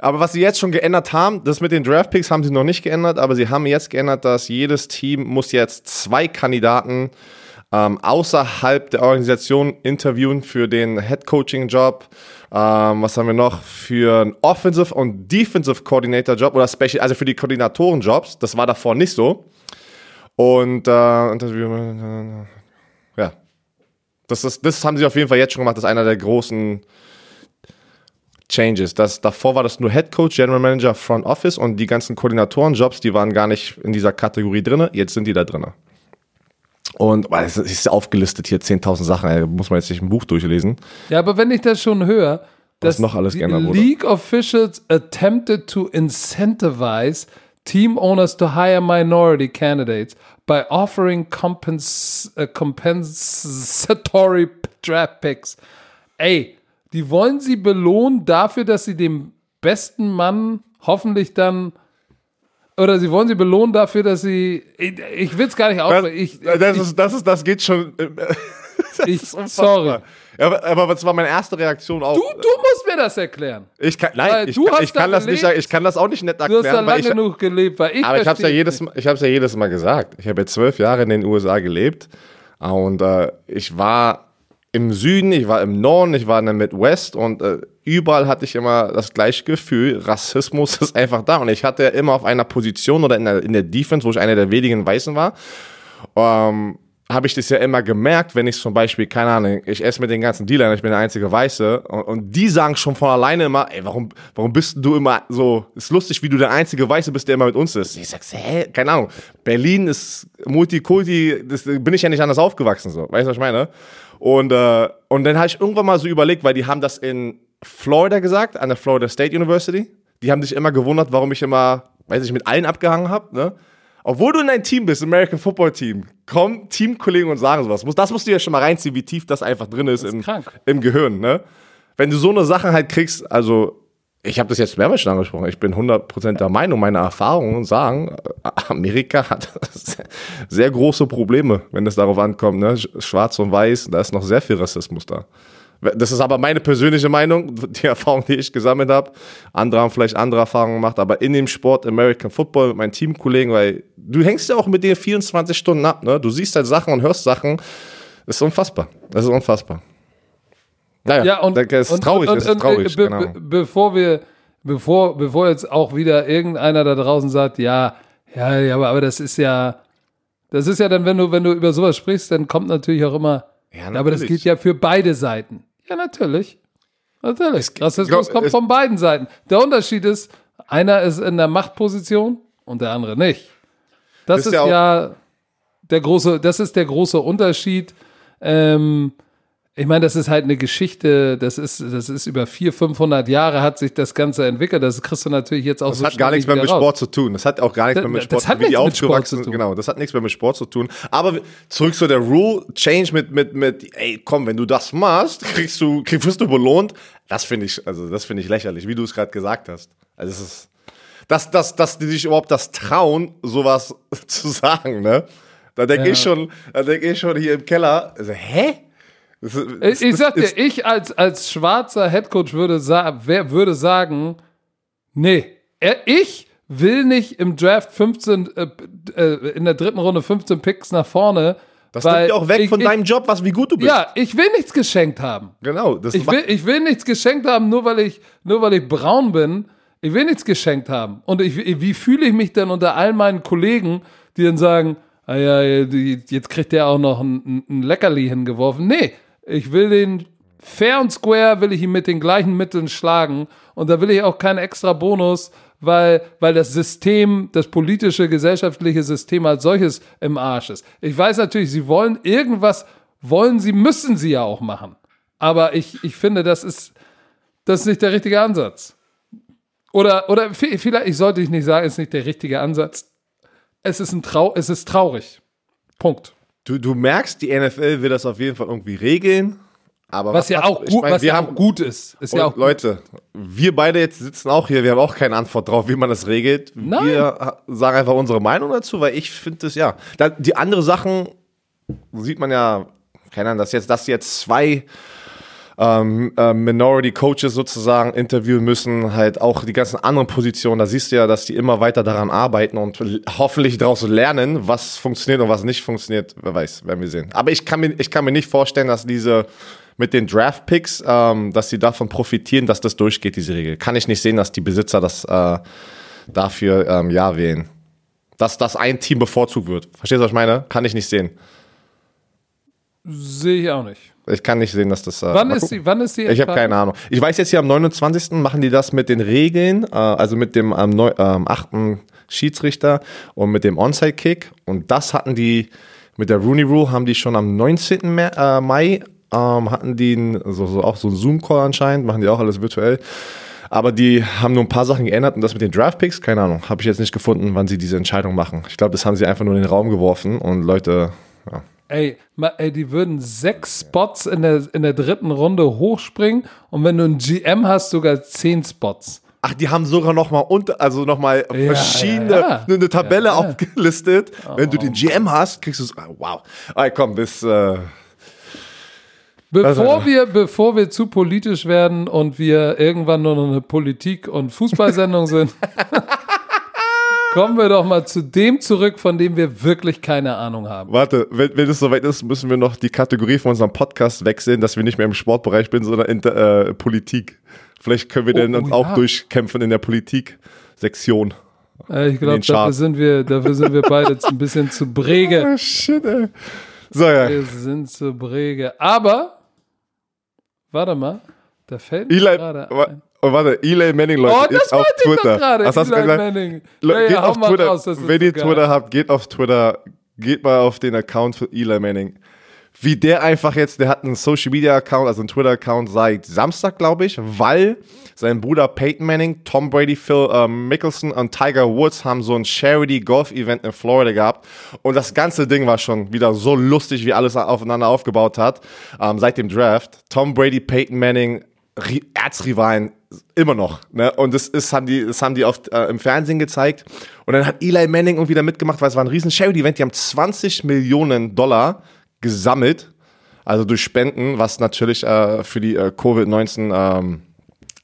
aber was sie jetzt schon geändert haben, das mit den Draftpicks haben sie noch nicht geändert, aber sie haben jetzt geändert, dass jedes Team muss jetzt zwei Kandidaten ähm, außerhalb der Organisation interviewen für den Head Coaching Job. Ähm, was haben wir noch? Für einen Offensive und Defensive Coordinator Job oder Special, also für die Koordinatoren Jobs. Das war davor nicht so. Und äh, ja. Das, ist, das haben sie auf jeden Fall jetzt schon gemacht. Das ist einer der großen Changes. Das, davor war das nur Head Coach, General Manager, Front Office und die ganzen Koordinatorenjobs, die waren gar nicht in dieser Kategorie drin. Jetzt sind die da drin. Und es ist aufgelistet hier 10.000 Sachen, ey, muss man jetzt nicht ein Buch durchlesen. Ja, aber wenn ich das schon höre, dass noch alles die geändert wurde. League officials attempted to incentivize team owners to hire minority candidates by offering compens äh, compensatory draft picks. Ey, die wollen sie belohnen dafür, dass sie dem besten Mann hoffentlich dann oder sie wollen sie belohnen dafür, dass sie ich, ich will es gar nicht aussprechen. Ich, das, ist, das, ist, das geht schon. äh, (laughs) das ich, sorry. Aber, aber das war meine erste Reaktion auch. Du, du musst mir das erklären. ich kann, Weil nein, ich, du kann- hast ich kann da das nicht, gelebt. ich kann das auch nicht nett Du hast da erklären, weil lange ich, genug gelebt, weil ich Aber ich habe es ja jedes, nicht. Mal- ich hab's ja jedes Mal gesagt. Ich habe ja zwölf Jahre in den USA gelebt und äh, ich war im Süden, ich war im Norden, ich war in der Midwest und äh, überall hatte ich immer das gleiche Gefühl, Rassismus (laughs) ist einfach da und ich hatte immer auf einer Position oder in der, in der Defense, wo ich einer der wenigen Weißen war, ähm, habe ich das ja immer gemerkt, wenn ich zum Beispiel, keine Ahnung, ich esse mit den ganzen Dealern, ich bin der einzige Weiße und, und die sagen schon von alleine immer, ey, warum, warum bist du immer so, ist lustig, wie du der einzige Weiße bist, der immer mit uns ist. Ich sag, hä, keine Ahnung, Berlin ist Multikulti, das bin ich ja nicht anders aufgewachsen, so, weißt du, was ich meine? Und, äh, und dann habe ich irgendwann mal so überlegt, weil die haben das in Florida gesagt, an der Florida State University, die haben sich immer gewundert, warum ich immer, weiß ich, mit allen abgehangen habe, ne? Obwohl du in ein Team bist, American Football Team, kommen Teamkollegen und sagen sowas. Muss- Das musst du ja schon mal reinziehen, wie tief das einfach drin ist, im, krank. im Gehirn, ne? Wenn du so eine Sache halt kriegst, also ich habe das jetzt mehrmals schon angesprochen. Ich bin 100% der Meinung, meine Erfahrungen sagen, Amerika hat (laughs) sehr große Probleme, wenn es darauf ankommt. Ne? Schwarz und Weiß, da ist noch sehr viel Rassismus da. Das ist aber meine persönliche Meinung, (laughs) die Erfahrung, die ich gesammelt habe. Andere haben vielleicht andere Erfahrungen gemacht, aber in dem Sport American Football mit meinen Teamkollegen, weil du hängst ja auch mit denen 24 Stunden ab, ne? Du siehst halt Sachen und hörst Sachen. Das ist unfassbar. Das ist unfassbar. Naja, ja, und, es ist traurig, und, und, es ist traurig. Be, be, bevor wir, bevor, bevor jetzt auch wieder irgendeiner da draußen sagt, ja, ja, ja, aber, aber das ist ja, das ist ja dann, wenn du, wenn du über sowas sprichst, dann kommt natürlich auch immer, ja, natürlich. aber das gilt ja für beide Seiten. Ja, natürlich. Natürlich. Rassismus glaub, kommt von beiden Seiten. Der Unterschied ist, einer ist in der Machtposition und der andere nicht. Das ist ja, ja der große, das ist der große Unterschied. Ähm, ich meine, das ist halt eine Geschichte, das ist, das ist über 400, 500 Jahre hat sich das Ganze entwickelt. Das kriegst du natürlich jetzt auch das so hat gar nichts mehr mit Sport zu tun. Das hat auch gar nichts mehr mit Sport, das hat wie nichts mit Sport zu tun. Genau, das hat nichts mehr mit Sport zu tun. Aber zurück zu der Rule Change mit, mit, mit, ey, komm, wenn du das machst, kriegst du, kriegst, wirst du belohnt. Das finde ich, also, das finde ich lächerlich, wie du es gerade gesagt hast. Also, es ist, dass, dass, dass die sich überhaupt das trauen, sowas (laughs) zu sagen, ne? Da denke ja. ich schon, da denke ich schon hier im Keller, also, hä? Das, das, ich sag dir, ich als, als schwarzer Headcoach würde, sa würde sagen, nee, ich will nicht im Draft 15, äh, äh, in der dritten Runde 15 Picks nach vorne. Das nimmt ja auch weg ich, von ich, deinem Job, was wie gut du bist. Ja, ich will nichts geschenkt haben. Genau. ich, will, ich will nichts geschenkt haben, nur weil ich, nur weil ich braun bin. Ich will nichts geschenkt haben. Und ich, wie fühle ich mich denn unter all meinen Kollegen, die dann sagen, ah ja, jetzt kriegt der auch noch ein, ein Leckerli hingeworfen. Nee, ich will den fair und square, will ich ihn mit den gleichen Mitteln schlagen. Und da will ich auch keinen extra Bonus, weil, weil das System, das politische, gesellschaftliche System als solches im Arsch ist. Ich weiß natürlich, sie wollen irgendwas, wollen sie, müssen sie ja auch machen. Aber ich, ich finde, das ist, das ist nicht der richtige Ansatz. Oder, oder vielleicht, ich sollte nicht sagen, es ist nicht der richtige Ansatz. Es ist, ein Trau es ist traurig. Punkt. Du, du merkst, die NFL will das auf jeden Fall irgendwie regeln. Aber was, was ja auch, gut, mein, was ja haben, auch gut ist. ist ja auch Leute, wir beide jetzt sitzen auch hier, wir haben auch keine Antwort drauf, wie man das regelt. Nein. Wir sagen einfach unsere Meinung dazu, weil ich finde das ja. Die andere Sachen sieht man ja, keine Ahnung, dass jetzt, dass jetzt zwei ähm, äh, Minority Coaches sozusagen interviewen müssen, halt auch die ganzen anderen Positionen. Da siehst du ja, dass die immer weiter daran arbeiten und hoffentlich daraus lernen, was funktioniert und was nicht funktioniert. Wer weiß, werden wir sehen. Aber ich kann mir, ich kann mir nicht vorstellen, dass diese mit den Draft Picks, ähm, dass sie davon profitieren, dass das durchgeht, diese Regel. Kann ich nicht sehen, dass die Besitzer das äh, dafür ähm, ja wählen. Dass das ein Team bevorzugt wird. Verstehst du, was ich meine? Kann ich nicht sehen. Sehe ich auch nicht. Ich kann nicht sehen, dass das. Äh, wann, ist die, wann ist die Ich habe keine Ahnung. Ich weiß jetzt hier am 29. machen die das mit den Regeln, äh, also mit dem am ähm, ähm, 8. Schiedsrichter und mit dem Onside-Kick. Und das hatten die mit der Rooney Rule haben die schon am 19. Mai, äh, Mai ähm, hatten die ein, so, so auch so einen Zoom-Call anscheinend, machen die auch alles virtuell. Aber die haben nur ein paar Sachen geändert und das mit den Draft-Picks, keine Ahnung, habe ich jetzt nicht gefunden, wann sie diese Entscheidung machen. Ich glaube, das haben sie einfach nur in den Raum geworfen und Leute, ja, Ey, ey, die würden sechs Spots in der, in der dritten Runde hochspringen und wenn du einen GM hast, sogar zehn Spots. Ach, die haben sogar noch mal unter, also noch mal ja, verschiedene, ja, ja. eine Tabelle aufgelistet. Wenn oh. du den GM hast, kriegst du es. Wow. Ey, komm, bis. Äh, Bevor wir, bevor wir zu politisch werden und wir irgendwann nur noch eine Politik- und Fußballsendung sind, (laughs) Kommen wir doch mal zu dem zurück, von dem wir wirklich keine Ahnung haben. Warte, wenn, wenn es soweit ist, müssen wir noch die Kategorie von unserem Podcast wechseln, dass wir nicht mehr im Sportbereich sind, sondern in der äh, Politik. Vielleicht können wir oh, dann uns ja. auch durchkämpfen in der Politik-Sektion. Äh, ich glaube, dafür sind wir, dafür sind wir beide ein bisschen zu brege. (laughs) Oh, shit, ey. So, ja. Wir sind zu brege. Aber, warte mal, da fällt mir gerade ein. Und warte, Eli Manning, Leute, oh, ist auf Twitter. Was hast du gesagt? Manning. Ja, geht ja, auf Twitter. Raus, Wenn ihr Twitter habt, geht auf Twitter, geht mal auf den Account für Eli Manning. Wie der einfach jetzt, der hat einen Social Media Account, also einen Twitter Account seit Samstag, glaube ich, weil sein Bruder Peyton Manning, Tom Brady, Phil ähm, Mickelson und Tiger Woods haben so ein Charity Golf Event in Florida gehabt. Und das ganze Ding war schon wieder so lustig, wie alles aufeinander aufgebaut hat, ähm, seit dem Draft. Tom Brady, Peyton Manning, Erzrivalen immer noch. Ne? Und das ist, haben die, das haben die oft äh, im Fernsehen gezeigt. Und dann hat Eli Manning irgendwie da mitgemacht, weil es war ein riesen Charity-Event. Die haben 20 Millionen Dollar gesammelt, also durch Spenden, was natürlich äh, für die äh, Covid-19 ähm,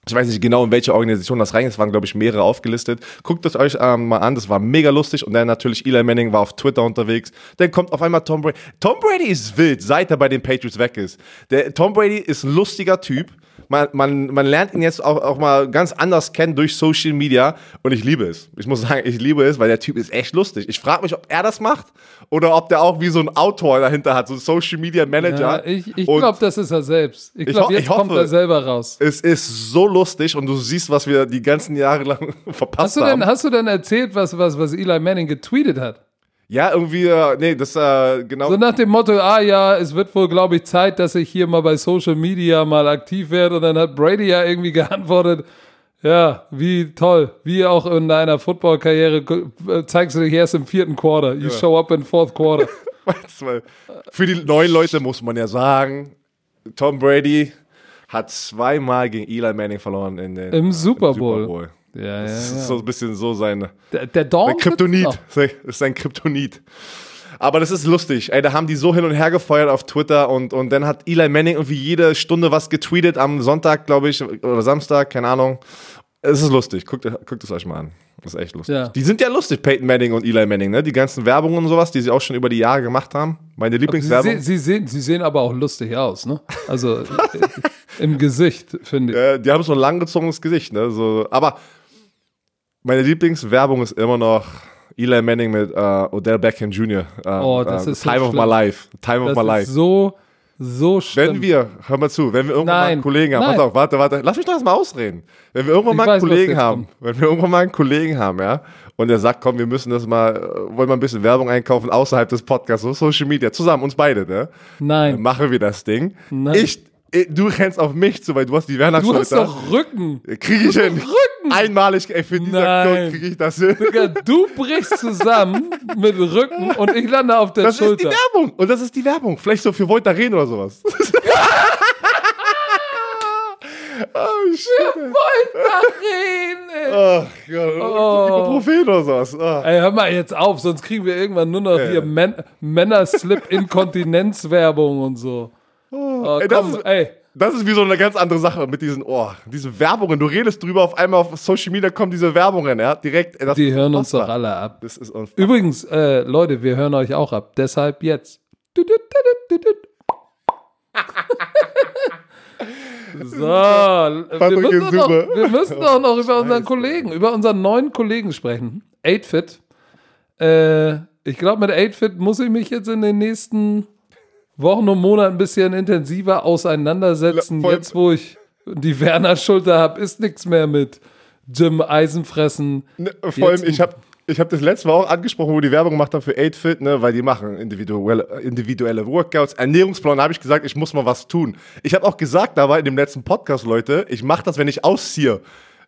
ich weiß nicht genau, in welche Organisation das rein ist. Es waren, glaube ich, mehrere aufgelistet. Guckt es euch ähm, mal an. Das war mega lustig. Und dann natürlich Eli Manning war auf Twitter unterwegs. Dann kommt auf einmal Tom Brady. Tom Brady ist wild, seit er bei den Patriots weg ist. Der Tom Brady ist ein lustiger Typ. Man, man, man lernt ihn jetzt auch, auch mal ganz anders kennen durch Social Media. Und ich liebe es. Ich muss sagen, ich liebe es, weil der Typ ist echt lustig. Ich frage mich, ob er das macht oder ob der auch wie so ein Autor dahinter hat, so ein Social Media Manager. Ja, ich ich glaube, das ist er selbst. Ich glaube, jetzt ich kommt hoffe. er selber raus. Es ist so lustig und du siehst, was wir die ganzen Jahre lang (laughs) verpasst Hast du, haben. denn, hast du denn erzählt, was, was, was Eli Manning getweetet hat? Ja, irgendwie, äh, nee, das äh, genau. So nach dem Motto, ah ja, es wird wohl, glaube ich, Zeit, dass ich hier mal bei Social Media mal aktiv werde. Und dann hat Brady ja irgendwie (laughs) geantwortet, ja, wie toll, wie auch in deiner Football-Karriere äh, zeigst du dich erst im vierten Quarter. You show up in fourth quarter. (laughs) Für die neuen Leute muss man ja sagen, Tom Brady hat zweimal gegen Eli Manning verloren in den, Im äh, Super Bowl. Ja, ja, Das ja. ist so ein bisschen so seine Der, der Dawn Sein Kryptonit. Das ist sein Kryptonit. Aber das ist lustig. Ey, da haben die so hin und her gefeuert auf Twitter und, und dann hat Eli Manning irgendwie jede Stunde was getweetet am Sonntag, glaube ich, oder Samstag, keine Ahnung. Es ist lustig. Guckt, guckt es euch mal an. Das ist echt lustig. Ja. Die sind ja lustig, Peyton Manning und Eli Manning, ne? Die ganzen Werbungen und sowas, die sie auch schon über die Jahre gemacht haben. Meine Sie, Lieblingswerbung. se- sie, sehen, sie sehen aber auch lustig aus, ne? Also (laughs) im Gesicht, finde ich. Äh, die haben so ein langgezogenes Gesicht, ne? So, aber meine Lieblingswerbung ist immer noch Eli Manning mit äh, Odell Beckham Jr. Äh, Oh, das äh, ist so Time of my schlimm. life. Time of Das my ist life. so, so schlimm. Wenn wir, hör mal zu, wenn wir irgendwann mal Nein, einen Kollegen haben, nein. pass auf, warte, warte, lass mich doch erst mal ausreden. Wenn wir irgendwann Ich mal einen weiß, Kollegen haben, wenn wir irgendwann mal einen Kollegen haben, ja, und der sagt, komm, wir müssen das mal, äh, wollen mal ein bisschen Werbung einkaufen außerhalb des Podcasts, so Social Media, zusammen, uns beide, ne? Dann Nein, machen wir das Ding. Nein. Ich, du rennst auf mich zu, weil du hast die Werner du hast doch Rücken. Kriege ich hin. Rücken. Einmalig, ey, für diese Nein. Aktion kriege ich das hin. Digga, Du brichst zusammen (laughs) mit Rücken und ich lande auf der Das ist die Schulter. Werbung. Und das ist die Werbung. Vielleicht so für Voltaren oder sowas. (laughs) oh, shit. Woltaren, ey. Ach Gott. Oh. Prophet oder sowas. Ah. Ey, hör mal jetzt auf, sonst kriegen wir irgendwann nur noch hier Män Männer-Slip-Inkontinenzwerbung und so. Oh, Ey, das komm, ist- ey. Das ist wie so eine ganz andere Sache mit diesen, oh, diese Werbungen. Du redest drüber, auf einmal auf Social Media kommen diese Werbungen, ja, direkt. ey, das Die hören uns doch alle ab. Das ist unfassbar. Übrigens, äh, Leute, wir hören euch auch ab. Deshalb jetzt. (laughs) So, wir müssen, doch wir müssen doch noch über (laughs) unseren Kollegen, über unseren neuen Kollegen sprechen. 8fit. Äh, ich glaube, mit 8fit muss ich mich jetzt in den nächsten Wochen und Monaten ein bisschen intensiver auseinandersetzen. Voll- Jetzt, wo ich die Werner-Schulter habe, ist nichts mehr mit Jim Eisenfressen. Ne, vor allem, ich habe ich hab das letzte Mal auch angesprochen, wo die Werbung gemacht haben für 8Fit, ne, weil die machen individuelle, individuelle Workouts. Ernährungsplan habe ich gesagt, ich muss mal was tun. Ich habe auch gesagt dabei in dem letzten Podcast, Leute, ich mache das, wenn ich ausziehe.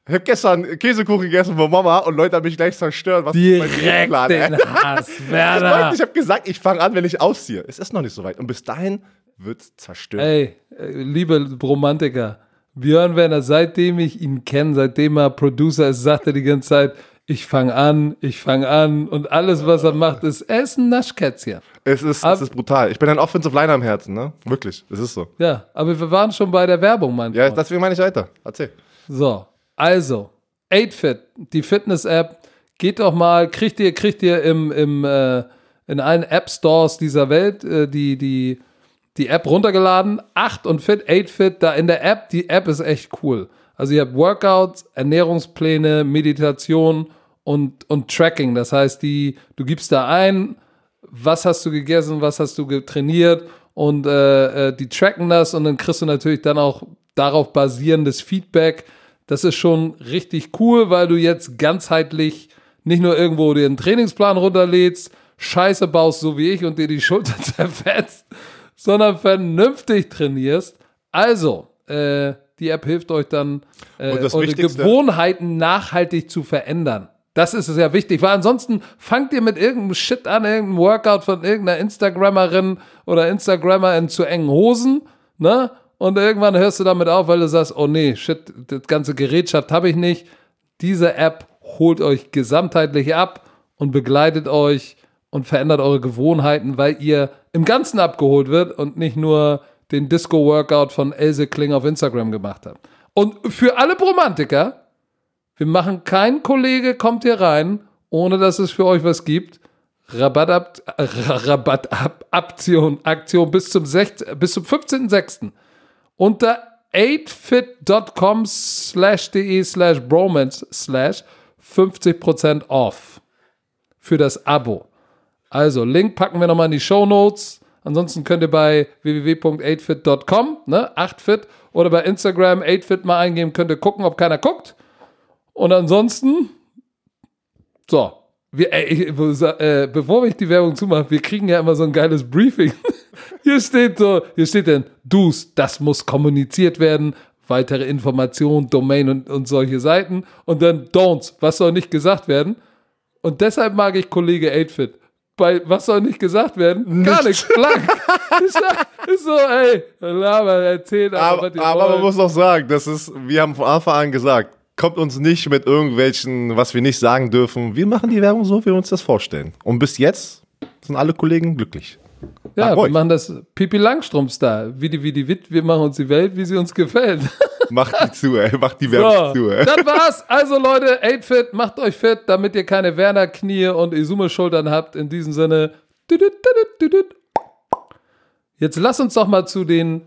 Ich habe gestern Käsekuchen gegessen von Mama und Leute haben mich gleich zerstört. Was ist mein Direkt Diätplan, ey? den Hass, (laughs) ich habe gesagt, ich fange an, wenn ich ausziehe. Es ist noch nicht so weit. Und bis dahin wird zerstört. Ey, äh, liebe Romantiker, Björn Werner, seitdem ich ihn kenne, seitdem er Producer ist, sagt er die ganze Zeit, ich fange an, ich fange an und alles, was er macht, ist, er ist ein Naschkätzchen. Es ist, Ab- es ist brutal. Ich bin ein Offensive Liner am Herzen, ne? Wirklich. Es ist so. Ja, aber wir waren schon bei der Werbung, mein Ja, Freund. deswegen meine ich weiter. Erzähl. So, also, 8fit, die Fitness-App, geht doch mal, kriegt ihr, kriegt ihr im, im, äh, in allen App-Stores dieser Welt äh, die, die, die App runtergeladen. 8 und Fit, 8fit, da in der App, die App ist echt cool. Also ihr habt Workouts, Ernährungspläne, Meditation und, und Tracking. Das heißt, die, du gibst da ein, was hast du gegessen, was hast du getrainiert und äh, äh, die tracken das und dann kriegst du natürlich dann auch darauf basierendes Feedback. Das ist schon richtig cool, weil du jetzt ganzheitlich nicht nur irgendwo dir einen Trainingsplan runterlädst, Scheiße baust, so wie ich und dir die Schulter (laughs) zerfetzt, sondern vernünftig trainierst. Also, äh, die App hilft euch dann, äh, eure Wichtigste- Gewohnheiten nachhaltig zu verändern. Das ist sehr wichtig, weil ansonsten fangt ihr mit irgendeinem Shit an, irgendeinem Workout von irgendeiner Instagrammerin oder Instagrammer in zu engen Hosen, ne? Und irgendwann hörst du damit auf, weil du sagst, oh nee, shit, das ganze Gerätschaft habe ich nicht. Diese App holt euch gesamtheitlich ab und begleitet euch und verändert eure Gewohnheiten, weil ihr im Ganzen abgeholt wird und nicht nur den Disco-Workout von Else Kling auf Instagram gemacht habt. Und für alle Bromantiker, wir machen kein Kollege kommt hier rein, ohne dass es für euch was gibt. Rabatt, Rabattaktion Aktion bis zum, 16, bis zum 15.06. Unter 8fit.com slash de slash bromance slash 50% off für das Abo. Also, Link packen wir nochmal in die Show Notes. Ansonsten könnt ihr bei www.8fit.com, ne, 8fit, oder bei Instagram 8fit mal eingeben, könnt ihr gucken, ob keiner guckt. Und ansonsten, so, wir, ey, äh, bevor ich die Werbung zumache, wir kriegen ja immer so ein geiles Briefing. (laughs) hier steht so, hier steht denn, Do's, das muss kommuniziert werden, weitere Informationen, Domain und, und solche Seiten. Und dann Don'ts, was soll nicht gesagt werden. Und deshalb mag ich Kollege 8fit. Bei was soll nicht gesagt werden? Gar nichts, blank. (laughs) ist, ist so, ey, Laber, erzählt aber, aber, aber man muss noch sagen, das ist, wir haben von Anfang an gesagt, kommt uns nicht mit irgendwelchen, was wir nicht sagen dürfen. Wir machen die Werbung so, wie wir uns das vorstellen. Und bis jetzt sind alle Kollegen glücklich. Ja, wir machen das Pipi Langstrumpf-Style. Wie die, wie die Wit, wir machen uns die Welt, wie sie uns gefällt. (laughs) Macht die zu, ey. Macht die Werbung So, zu, ey. das war's. Also Leute, 8fit, macht euch fit, damit ihr keine Werner-Knie und Isume-Schultern habt. In diesem Sinne. Jetzt lass uns doch mal zu den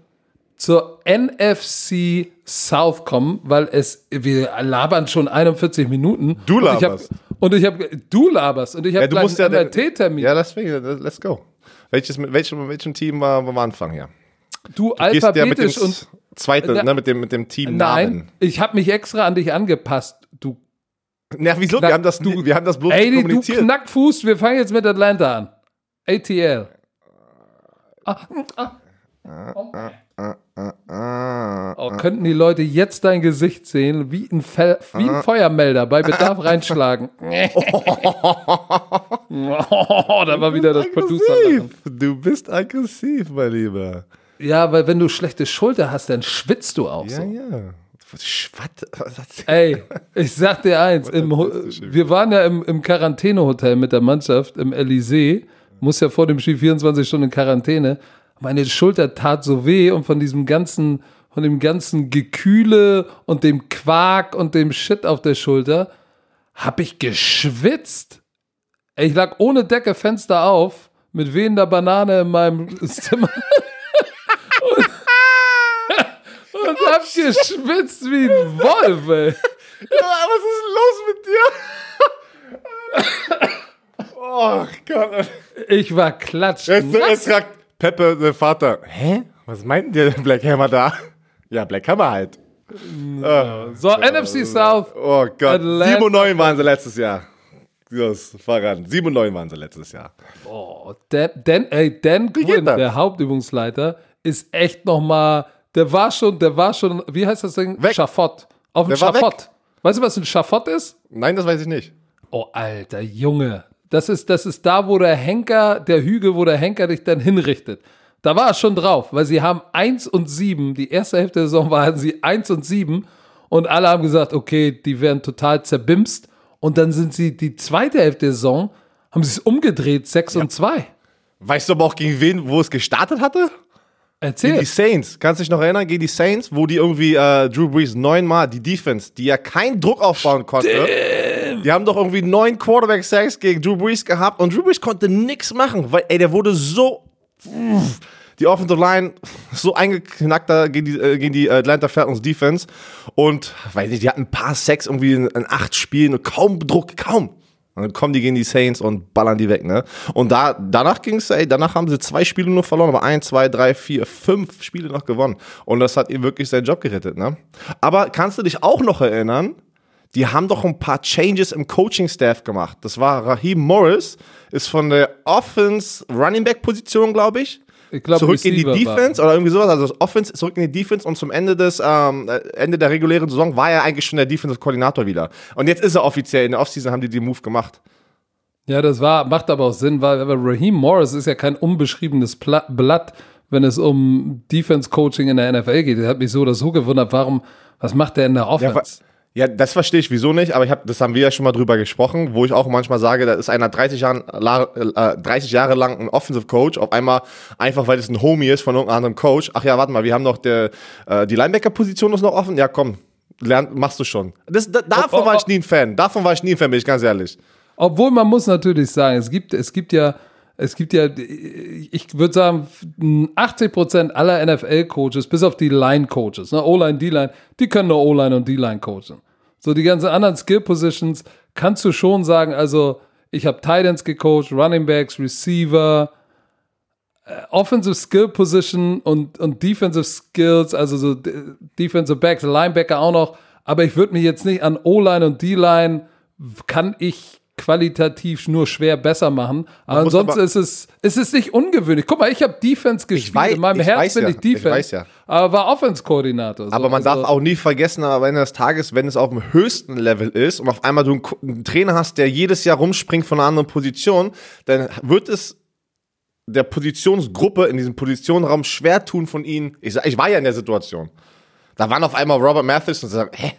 zur NFC South kommen, weil es wir labern schon 41 Minuten. Du laberst. Hab, und ich habe du laberst und ich habe Ja, du gleich musst ja- einen MRT-Termin. Ja, deswegen, let's go. Welches, mit welchem, welchem Team war wir am Anfang hier? du ja mit dem alphabetisch und zweiten, Na- ne, mit dem, mit dem Team nein, ich habe mich extra an dich angepasst. Du Na, wieso? Knack- wir haben das, du, wir haben das bloß Ey, du kommuniziert. Knackfuß, wir fangen jetzt mit Atlanta an. ATL. Ah, mm, ah. Oh, könnten die Leute jetzt dein Gesicht sehen, wie ein, Fel wie ein Feuermelder bei Bedarf (laughs) reinschlagen. oh, (laughs) da war wieder das Producer. Du bist aggressiv, mein Lieber. Ja, weil wenn du schlechte Schulter hast, dann schwitzt du auch Ja, so. ja. Schwatt. Ey, ich sag dir eins, im, wir waren ja im, im Quarantänehotel mit der Mannschaft im Elysée, muss ja vor dem Spiel 24 Stunden in Quarantäne. Meine Schulter tat so weh und von diesem ganzen, von dem ganzen Gekühle und dem Quark und dem Shit auf der Schulter hab ich geschwitzt. Ich lag ohne Decke, Fenster auf, mit wehender Banane in meinem Zimmer. (laughs) und, (laughs) und hab geschwitzt wie ein Wolf, ey. was ist los mit dir? (laughs) oh Gott. Ich war klatsch. Jetzt fragt Peppe, der Vater, hä? Was meint der Black Hammer da? Ja, Black Hammer halt. So, NFC South. Oh Gott. Atlanta. 7 und 9 waren sie letztes Jahr. Das voran. 7 und 9 waren sie letztes Jahr. Oh, Dan, Dan, ey, Dan Quinn, der Hauptübungsleiter, ist echt noch mal, der war schon, der war schon, wie heißt das Ding? Weg. Schafott. Auf dem Schafott. Weißt du, was ein Schafott ist? Nein, das weiß ich nicht. Oh, alter Junge. Das ist, das ist da, wo der Henker, der Hügel, wo der Henker dich dann hinrichtet. Da war er schon drauf, weil sie haben 1 und 7, die erste Hälfte der Saison waren sie 1 und 7 und alle haben gesagt, okay, die werden total zerbimst und dann sind sie die zweite Hälfte der Saison, haben sie es umgedreht, 6 und 2. Weißt du aber auch gegen wen, wo es gestartet hatte? Erzähl. Die Saints. Kannst du dich noch erinnern? Gegen die Saints, wo die irgendwie äh, Drew Brees neunmal, die Defense, die ja keinen Druck aufbauen konnte. Die haben doch irgendwie neun Quarterback-Sacks gegen Drew Brees gehabt und Drew Brees konnte nichts machen, weil, ey, der wurde so. Die Offensive Line so eingeknackt da gegen die, äh, gegen die Atlanta Falcons Defense. Und, weiß nicht, die hatten ein paar Sacks irgendwie in, in acht Spielen und kaum Druck, kaum. Und dann kommen die gegen die Saints und ballern die weg, ne? Und da, danach ging's, ey, danach haben sie zwei Spiele nur verloren, aber eins, zwei, drei, vier, fünf Spiele noch gewonnen. Und das hat ihm wirklich seinen Job gerettet, ne? Aber kannst du dich auch noch erinnern? Die haben doch ein paar Changes im Coaching-Staff gemacht. Das war Raheem Morris, ist von der Offense Running Back Position, glaube ich, Ich glaub, zurück in die Receiver war- Defense oder irgendwie sowas. Also das Offense zurück in die Defense und zum Ende des ähm, äh, Ende der regulären Saison war er eigentlich schon der Defensive-Koordinator wieder. Und jetzt ist er offiziell in der Offseason haben die den Move gemacht. Ja, das war, macht aber auch Sinn, weil, weil Raheem Morris ist ja kein unbeschriebenes Pla Blatt, wenn es um Defense-Coaching in der NFL geht. Das hat mich so oder so gewundert, warum, was macht der in der Offense? Ja, das verstehe ich wieso nicht, aber ich hab, das haben wir ja schon mal drüber gesprochen, wo ich auch manchmal sage, da ist einer 30, Jahren, äh, 30 Jahre lang ein Offensive Coach, auf einmal einfach, weil es ein Homie ist von irgendeinem anderen Coach. Ach ja, warte mal, wir haben noch der, äh, die Linebacker-Position ist noch offen. Ja, komm, lern, machst du schon. Das, da, davon war ich nie ein Fan. Davon war ich nie ein Fan, bin ich ganz ehrlich. Obwohl man muss natürlich sagen, es gibt, es gibt ja, es gibt ja, ich würde sagen, 80 Prozent aller NFL-Coaches, bis auf die Line-Coaches, ne, O-Line, D-Line, die können nur O-Line und D-Line coachen. So die ganzen anderen Skill-Positions kannst du schon sagen, also ich habe Titans gecoacht, Running Backs, Receiver, äh, Offensive Skill Position und, und Defensive Skills, also so Defensive Backs, Linebacker auch noch, aber ich würde mich jetzt nicht an O-Line und D-Line, kann ich qualitativ nur schwer besser machen. Aber ansonsten aber, ist es, ist es nicht ungewöhnlich. Guck mal, ich habe Defense gespielt. Weiß, in meinem Herz bin ja, ich Defense. Ich ja. Aber war Offense-Koordinator. So. Aber man also, darf auch nie vergessen, am Ende des Tages, wenn es auf dem höchsten Level ist und auf einmal du einen, einen Trainer hast, der jedes Jahr rumspringt von einer anderen Position, dann wird es der Positionsgruppe in diesem Positionenraum schwer tun von ihnen. Ich, ich war ja in der Situation. Da waren auf einmal Robert Mathis und sagen, hä,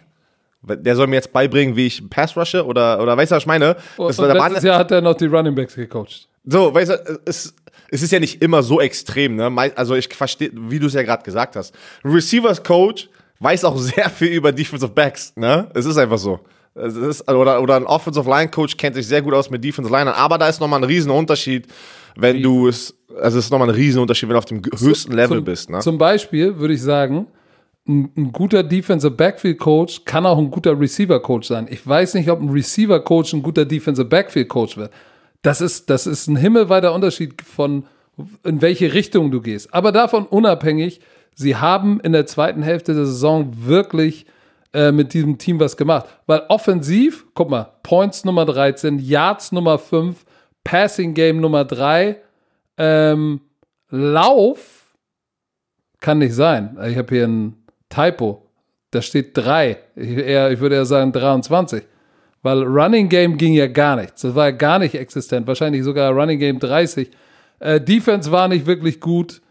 der soll mir jetzt beibringen, wie ich Pass rushe oder, oder weißt du, was ich meine? Das, und da letztes Jahr hat er noch die Running Backs gecoacht. So, weißt du, es, es ist ja nicht immer so extrem, ne? Also ich verstehe, wie du es ja gerade gesagt hast. Receivers Coach weiß auch (laughs) sehr viel über Defensive Backs, ne? Es ist einfach so. Es ist, oder, oder ein Offensive Line Coach kennt sich sehr gut aus mit Defensive Line, aber da ist nochmal ein riesen Unterschied, wenn du es, also es ist nochmal ein riesen Unterschied, wenn du auf dem höchsten Level zum, bist, ne? Zum Beispiel würde ich sagen, ein, ein guter Defensive Backfield Coach kann auch ein guter Receiver Coach sein. Ich weiß nicht, ob ein Receiver Coach ein guter Defensive Backfield Coach wird. Das ist, das ist ein himmelweiter Unterschied von, in welche Richtung du gehst. Aber davon unabhängig, sie haben in der zweiten Hälfte der Saison wirklich äh, mit diesem Team was gemacht. Weil offensiv, guck mal, Points Nummer 13, Yards Nummer 5, Passing Game Nummer 3, ähm, Lauf kann nicht sein. Ich habe hier ein Typo. Da steht 3. Ich, ich würde eher sagen 23. Weil Running Game ging ja gar nichts. Das war ja gar nicht existent. Wahrscheinlich sogar Running Game 30. Äh, Defense war nicht wirklich gut.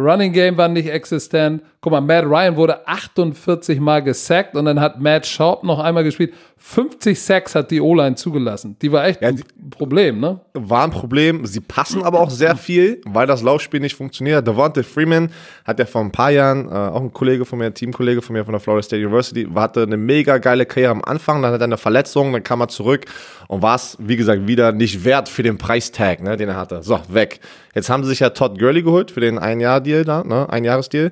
Running Game war nicht existent. Guck mal, Matt Ryan wurde 48 Mal gesackt und dann hat Matt Schaub noch einmal gespielt. 50 Sacks hat die O-Line zugelassen. Die war echt ja, ein Problem, ne? War ein Problem. Sie passen aber auch sehr viel, weil das Laufspiel nicht funktioniert. Devontae Freeman hat ja vor ein paar Jahren, äh, auch ein Kollege von mir, ein Teamkollege von mir von der Florida State University, hatte eine mega geile Karriere am Anfang, dann hat er eine Verletzung, dann kam er zurück und war es, wie gesagt, wieder nicht wert für den Preistag, ne, den er hatte. So, weg. Jetzt haben sie sich ja Todd Gurley geholt für den Ein-Jahr-Deal da, ne, Ein-Jahres-Deal.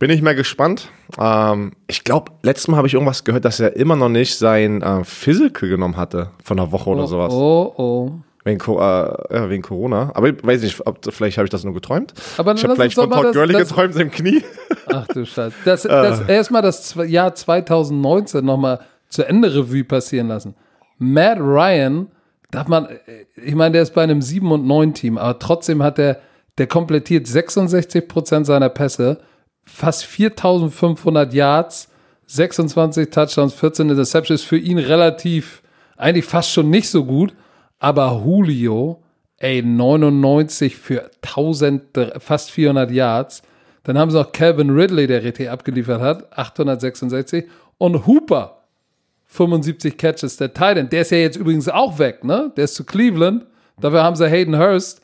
Bin ich mal gespannt. Ähm, ich glaube, letztes Mal habe ich irgendwas gehört, dass er immer noch nicht sein äh, Physical genommen hatte von einer Woche oder oh, sowas. Oh, oh. Wegen, äh, wegen Corona. Aber ich weiß nicht, ob, vielleicht habe ich das nur geträumt. Aber ich habe vielleicht von Todd Gurley geträumt im Knie. (laughs) Ach du Scheiße. Das, das äh. erstmal das Jahr 2019 nochmal zu Ende Revue passieren lassen. Matt Ryan, darf man, ich meine, der ist bei einem 7 und 9 Team, aber trotzdem hat er, der komplettiert 66 Prozent seiner Pässe fast 4500 Yards, 26 Touchdowns, 14 Interceptions. Für ihn relativ, eigentlich fast schon nicht so gut. Aber Julio, ey, 99 für 1000, fast 400 Yards. Dann haben sie noch Calvin Ridley, der richtig abgeliefert hat, 866. Und Hooper, 75 Catches, der Titan. Der ist ja jetzt übrigens auch weg, ne? Der ist zu Cleveland. Dafür haben sie Hayden Hurst.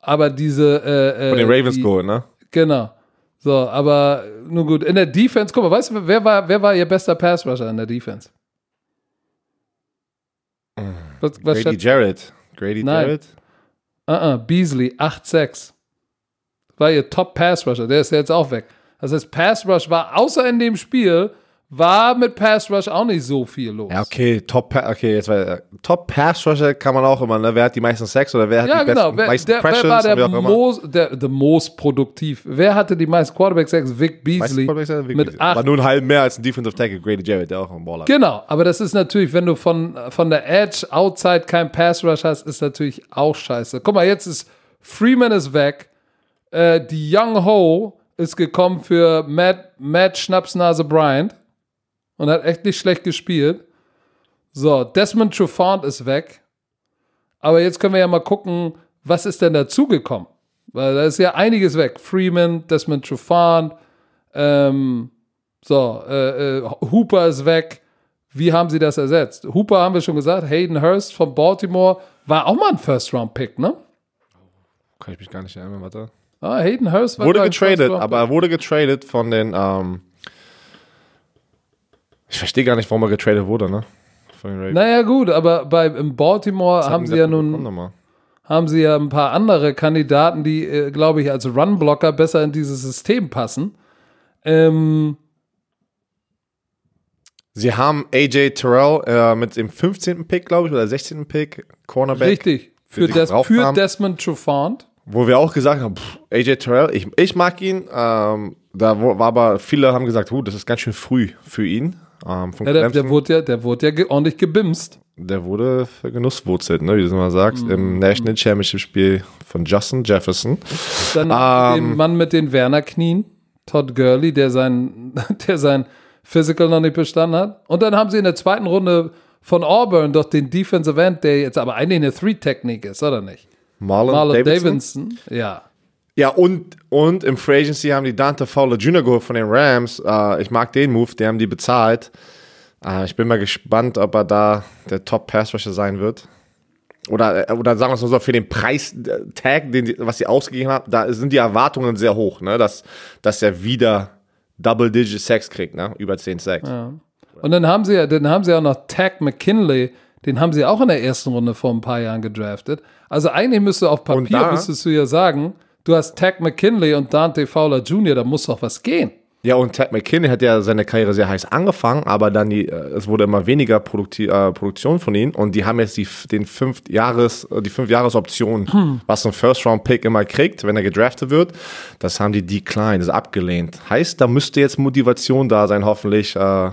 Aber diese. Äh, Von den Ravens geholt, ne? Genau. So, aber nun gut, in der Defense, guck mal, weißt du, wer war, wer war ihr bester Pass-Rusher in der Defense? Was, was Grady Jarrett. Grady Nein. Jarrett? Uh -uh, Beasley, 8-6. War ihr Top-Pass-Rusher, der ist jetzt auch weg. Das heißt, Pass-Rush war außer in dem Spiel war mit Pass Rush auch nicht so viel los. Ja, okay, Top, okay, jetzt war, Top Pass Rusher kann man auch immer, ne? Wer hat die meisten Sex oder wer hat ja, die genau. besten, wer, meisten der, Pressures? Wer war der, most, der, der most produktiv? Wer hatte die meisten Quarterback Sex? Vic Beasley Vic mit Beasley. acht. Aber nur einen halben mehr als ein Defensive Tackle, Grady Jarrett, der auch einen Ball hat. Genau, aber das ist natürlich, wenn du von, von der Edge, Outside kein Pass Rush hast, ist natürlich auch scheiße. Guck mal, jetzt ist Freeman ist weg, äh, die Young Ho ist gekommen für Matt, Matt Schnapsnase Bryant und hat echt nicht schlecht gespielt. So, Desmond Trufant ist weg. Aber jetzt können wir ja mal gucken, was ist denn dazugekommen? Weil da ist ja einiges weg. Freeman, Desmond Trufant, ähm, so, äh, äh, Hooper ist weg. Wie haben sie das ersetzt? Hooper haben wir schon gesagt, Hayden Hurst von Baltimore war auch mal ein First-Round-Pick, ne? Kann ich mich gar nicht erinnern, warte. Ah, Hayden Hurst war Wurde getradet, aber er wurde getradet von den, ähm, ich verstehe gar nicht, warum er getradet wurde, ne? Naja, gut, aber bei Baltimore haben sie ja nun haben sie ja ein paar andere Kandidaten, die, äh, glaube ich, als Runblocker besser in dieses System passen. Ähm, Sie haben AJ Terrell äh, mit dem 15. Pick, glaube ich, oder 16. Pick, Cornerback. richtig. Für, die Des, für. Desmond Trufant. Wo wir auch gesagt haben, pff, AJ Terrell, ich, ich mag ihn. Ähm, da war aber, viele haben gesagt, huh, das ist ganz schön früh für ihn. Ähm, Ja, der, der wurde ja, der wurde ja ge ordentlich gebimst. Der wurde vergenusswurzelt, ne, wie du immer sagst, Mhm. im National Championship Spiel von Justin Jefferson. Dann Ähm. den Mann mit den Werner-Knien, Todd Gurley, der sein, (laughs) der sein Physical noch nicht bestanden hat. Und dann haben sie in der zweiten Runde von Auburn doch den Defensive End, der jetzt aber eigentlich eine Three-Technik ist, oder nicht? Marlon, Marlon Davidson. Davidson. Ja. Ja, und, und im Free Agency haben die Dante Fowler Jr. geholt von den Rams. Äh, ich mag den Move, die haben die bezahlt. Äh, ich bin mal gespannt, ob er da der Top-Pass-Rusher sein wird. Oder, äh, oder sagen wir es mal so, für den Preis-Tag, den die, was sie ausgegeben haben, da sind die Erwartungen sehr hoch, ne? dass, dass er wieder Double-Digit Sex kriegt, ne? über 10 Sex. Und dann haben sie ja, dann haben sie auch noch Tag McKinley, den haben sie auch in der ersten Runde vor ein paar Jahren gedraftet. Also eigentlich müsste auf Und Papier müsstest du ja sagen, du hast Tag McKinley und Dante Fowler Jr., da muss doch was gehen. Ja, und Ted McKinney hat ja seine Karriere sehr heiß angefangen, aber dann die, äh, es wurde immer weniger Produkti äh, Produktion von ihm und die haben jetzt die, den fünf Jahres, äh, die fünf Jahresoption, was ein First Round Pick immer kriegt, wenn er gedraftet wird, das haben die declined, das ist abgelehnt. Heißt, da müsste jetzt Motivation da sein, hoffentlich, äh,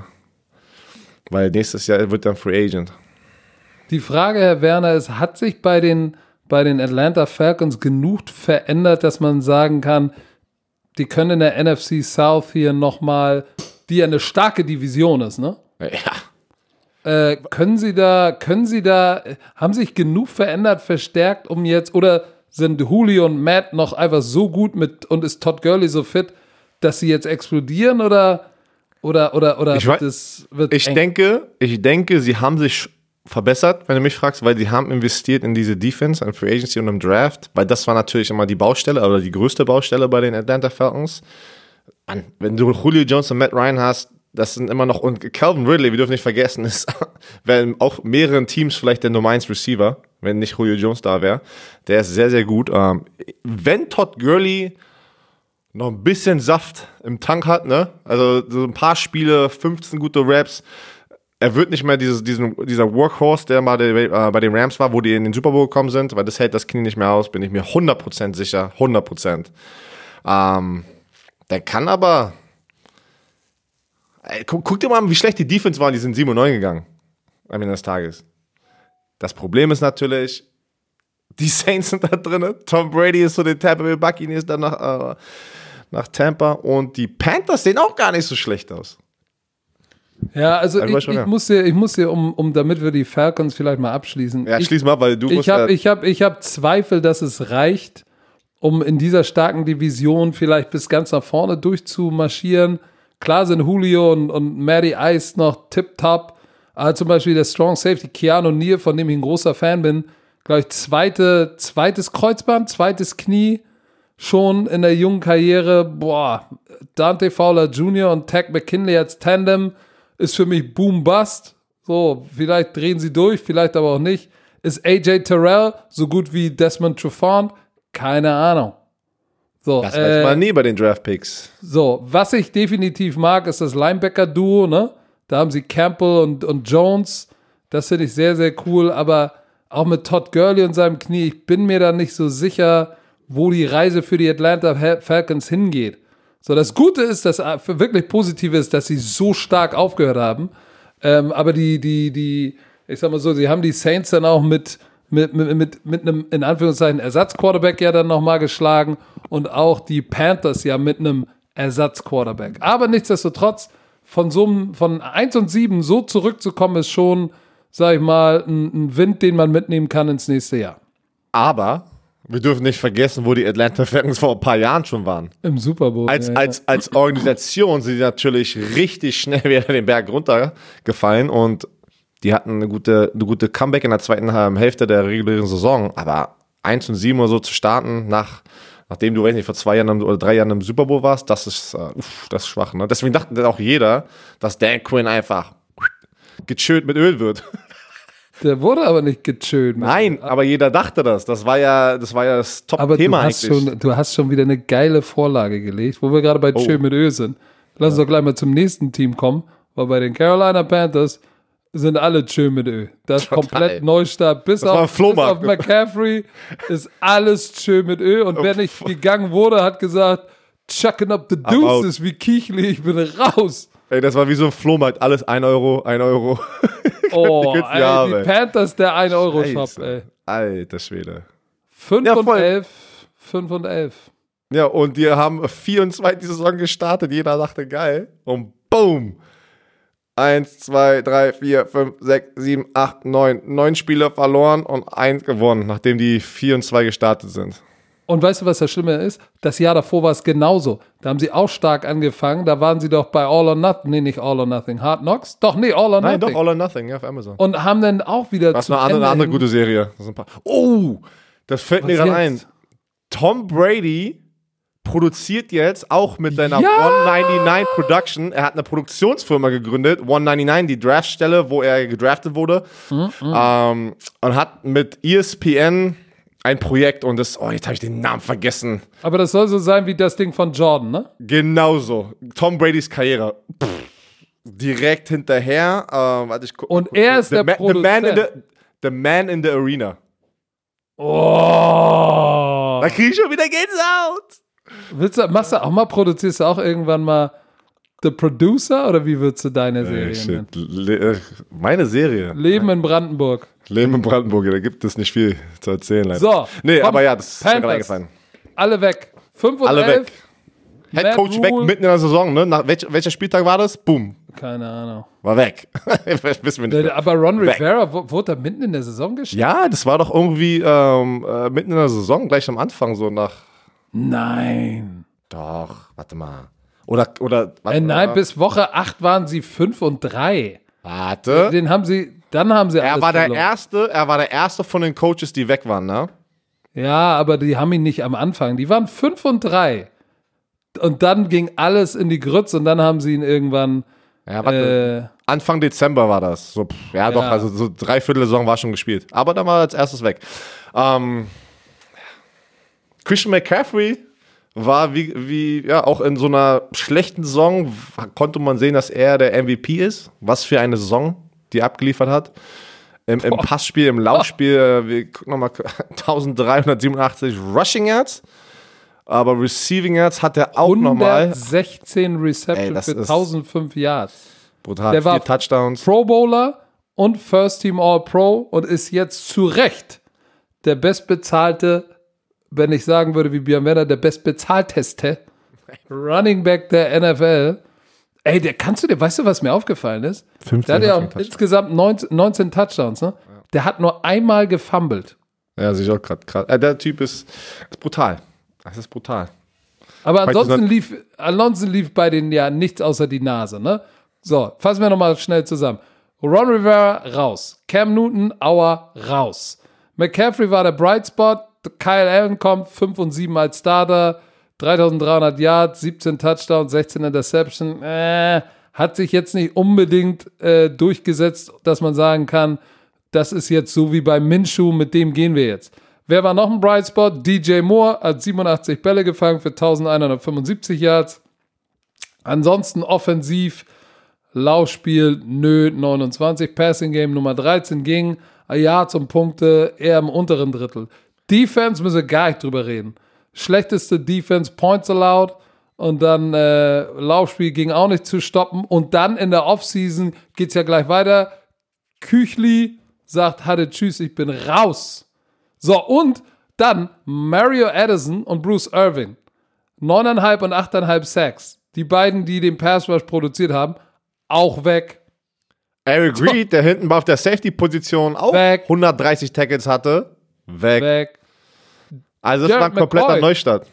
weil nächstes Jahr wird er ein Free Agent. Die Frage, Herr Werner, ist, hat sich bei den, bei den Atlanta Falcons genug verändert, dass man sagen kann, die können in der NFC South hier nochmal, die ja eine starke Division ist, ne? Ja. Äh, können Sie da, können Sie da, haben sich genug verändert, verstärkt, um jetzt, oder sind Julio und Matt noch einfach so gut mit und ist Todd Gurley so fit, dass sie jetzt explodieren oder, oder, oder, oder Ich wird wei- es, wird Ich eng? denke, ich denke, sie haben sich verbessert, wenn du mich fragst, weil sie haben investiert in diese Defense, in Free Agency und im Draft, weil das war natürlich immer die Baustelle oder die größte Baustelle bei den Atlanta Falcons. Wenn du Julio Jones und Matt Ryan hast, das sind immer noch, und Calvin Ridley, wir dürfen nicht vergessen, ist (laughs) wenn auch mehreren Teams vielleicht der Nummer 1 Receiver, wenn nicht Julio Jones da wäre. Der ist sehr, sehr gut. Ähm, wenn Todd Gurley noch ein bisschen Saft im Tank hat, ne? Also so ein paar Spiele, 15 gute Raps. Er wird nicht mehr dieses, diesen, dieser Workhorse, der mal äh, bei den Rams war, wo die in den Super Bowl gekommen sind, weil das hält das Knie nicht mehr aus, bin ich mir 100% sicher. 100%. Ähm, der kann aber. Ey, guck, guck dir mal an, wie schlecht die Defense waren, die sind 7 und 9 gegangen. Am Ende des Tages. Das Problem ist natürlich, die (laughs) Saints sind da drin. Tom Brady ist so den Tampa Bay Buccaneers dann nach, äh, nach Tampa und die Panthers sehen auch gar nicht so schlecht aus. Ja, also ich, du, ich muss dir, ich muss dir, um, um damit wir die Falcons vielleicht mal abschließen. Ja, ich, schließ mal, weil du ich musst habe ja- ich hab, ich hab Zweifel, dass es reicht, um in dieser starken Division vielleicht bis ganz nach vorne durchzumarschieren. Klar sind Julio und, und Matty Ice noch tip-top, aber zum Beispiel der Strong Safety Keanu Neal, von dem ich ein großer Fan bin, glaube ich, zweite, zweites Kreuzband, zweites Knie, schon in der jungen Karriere, boah, Dante Fowler Jr. und Tag McKinley als Tandem ist für mich Boom Bust. So, vielleicht drehen sie durch, vielleicht aber auch nicht. Ist AJ Terrell so gut wie Desmond Trufant? Keine Ahnung. So, Das weiß äh, man nie bei den Draft Picks. so, was ich definitiv mag, ist das Linebacker-Duo, ne? Da haben sie Campbell und, und Jones. Das finde ich sehr, sehr cool. Aber auch mit Todd Gurley und seinem Knie, ich bin mir da nicht so sicher, wo die Reise für die Atlanta Fal- Falcons hingeht. So, das Gute ist, das äh, wirklich Positive ist, dass sie so stark aufgehört haben. Ähm, aber die, die, die, ich sag mal so, sie haben die Saints dann auch mit, mit, mit, mit, mit einem, in Anführungszeichen, Ersatzquarterback ja dann nochmal geschlagen und auch die Panthers ja mit einem Ersatzquarterback. Aber nichtsdestotrotz, von so einem, von 1 und 7 so zurückzukommen, ist schon, sag ich mal, ein, ein Wind, den man mitnehmen kann ins nächste Jahr. Aber Wir dürfen nicht vergessen, wo die Atlanta Falcons vor ein paar Jahren schon waren. Im Super Bowl. Als, ja, als, als Organisation sind die natürlich richtig schnell (laughs) wieder den Berg runtergefallen und die hatten eine gute, eine gute Comeback in der zweiten Hälfte der regulären Saison. Aber 1 und 7 oder so zu starten, nach, nachdem du, weiß nicht, vor zwei Jahren oder drei Jahren im Super Bowl warst, das ist, uh, uff, das ist schwach. Ne? Deswegen dachte dann auch jeder, dass Dan Quinn einfach gechillt mit Öl wird. (laughs) Der wurde aber nicht gechillt. Nein, aber jeder dachte das. Das war ja das, war ja das Aber Top-Thema du hast, eigentlich. schon, du hast schon wieder eine geile Vorlage gelegt, wo wir gerade bei Oh. Chill mit Öl sind. Lass uns doch gleich mal zum nächsten Team kommen, weil bei den Carolina Panthers sind alle Chill mit Öl. Das ist komplett Neustart. Bis auf, bis auf McCaffrey ist alles Chill mit Öl. Und wer nicht gegangen wurde, hat gesagt, chucking up the deuces wie Kichli, ich bin raus. Ey, das war wie so ein Flohmarkt. Alles 1 Euro, 1 Euro. (laughs) Oh, ganzen ey, Jahre. die Panthers der 1-Euro-Shop, Scheiße. ey. Alter Schwede. 5 Ja, und voll. 11, 5 und 11. Ja, und die haben 4 und 2 die Saison gestartet. Jeder dachte, geil. Und boom. 1, 2, 3, 4, 5, 6, 7, 8, 9. Neun Spiele verloren und eins gewonnen, nachdem die 4 und 2 gestartet sind. Und weißt du, was das Schlimme ist? Das Jahr davor war es genauso. Da haben sie auch stark angefangen. Da waren sie doch bei All or Nothing. Nee, nicht All or Nothing. Hard Knocks? Doch, nee, All or Nein, Nothing. doch, All or Nothing, ja, auf Amazon. Und haben dann auch wieder Das ist zum eine andere, eine gute Serie. Das sind ein paar. Oh, das fällt mir Was gerade ein. Tom Brady produziert jetzt auch mit seiner Ja! 199 Production. Er hat eine Produktionsfirma gegründet, 199, die Draftstelle, wo er gedraftet wurde. Mhm, Ähm, und hat mit ESPN ein Projekt und das, oh, jetzt habe ich den Namen vergessen. Aber das soll so sein wie das Ding von Jordan, ne? Genauso. Tom Bradys Karriere. Pff, direkt hinterher. Ähm, warte, ich guck, Und guck- er ist the der ma- the man, in the, Produzent. the man in the Arena. Oh. Da kriege ich schon wieder Gänsehaut. Willst du, machst du auch mal, produzierst du auch irgendwann mal The Producer oder wie würdest du deine Serie nennen? Shit. Le äh, meine Serie. Leben in Brandenburg. Leben in Brandenburg, da gibt es nicht viel zu erzählen. Leider. So, Nee, komm, aber ja, das ist mir gerade Panthers. eingefallen. Alle weg. 5 und Alle 11. weg. Head Coach weg mitten in der Saison, ne? Nach welch, welcher Spieltag war das? Boom. Keine Ahnung. War weg. (laughs) Wissen wir nicht. mehr. Aber Ron Weg. Rivera wurde da mitten in der Saison gespielt? Ja, das war doch irgendwie ähm, äh, mitten in der Saison, gleich am Anfang, so nach. Nein. Doch, warte mal. Oder, oder, warte Äh, nein, bis Woche 8 waren sie 5 und 3. Warte. Den haben sie, dann haben sie Er war der verloren. erste, er war der erste von den Coaches, die weg waren, ne? Ja, aber die haben ihn nicht am Anfang. Die waren 5 und 3. Und dann ging alles in die Grütze und dann haben sie ihn irgendwann. Ja, warte. Äh, Anfang Dezember war das. So, pff, ja, doch, Ja. also so dreiviertel Saison war schon gespielt. Aber dann war er als erstes weg. Ähm, Christian McCaffrey war wie, wie, ja, auch in so einer schlechten Saison konnte man sehen, dass er der MVP ist. Was für eine Saison, die er abgeliefert hat. Im, im Passspiel, im Laufspiel, äh, wir gucken nochmal, 1387 (laughs) Rushing Yards. Aber Receiving Yards hat er auch nochmal. 116 Ey, Reception das für ist- 1005 Yards. Brutal. Der war- Vier Touchdowns. Pro Bowler und First Team All Pro und ist jetzt zu Recht der bestbezahlte, wenn ich sagen würde wie Björn Werner, der bestbezahlteste (laughs) Running Back der NFL. Ey, der kannst du dir, weißt du, was mir aufgefallen ist? 15 Der hat ja auch Touchdowns. insgesamt 19, 19 Touchdowns, ne? Der hat nur einmal gefumbled. Ja, sehe ich auch gerade krass. Äh, der Typ ist, ist brutal. Das ist brutal. Aber ansonsten lief, ansonsten lief bei denen ja nichts außer die Nase, ne? So, fassen wir nochmal schnell zusammen. Ron Rivera raus. Cam Newton, Auer raus. McCaffrey war der Bright Spot. Kyle Allen kommt 5 und 7 als Starter. 3300 Yards, 17 Touchdowns, 16 Interception. Äh, hat sich jetzt nicht unbedingt äh, durchgesetzt, dass man sagen kann, das ist jetzt so wie bei Minshew, mit dem gehen wir jetzt. Wer war noch ein Bright Spot? DJ Moore hat 87 Bälle gefangen für 1175 Yards. Ansonsten offensiv, Laufspiel, nö, 29. Passing Game Nummer 13 ging. Yards und Punkte eher im unteren Drittel. Defense müssen gar nicht drüber reden. Schlechteste Defense, Points allowed. Und dann äh, Laufspiel ging auch nicht zu stoppen. Und dann in der Offseason geht es ja gleich weiter. Küchli sagt, hatte tschüss, ich bin raus. So, und dann Mario Addison und Bruce Irving. Neuneinhalb und achteinhalb Sacks. Die beiden, die den Pass Rush produziert haben, auch weg. Eric Reed, der hinten auf der Safety-Position auch Weg. 130 Tackles hatte, weg. Weg. Also das Jared war ein kompletter McCoy. Neustart.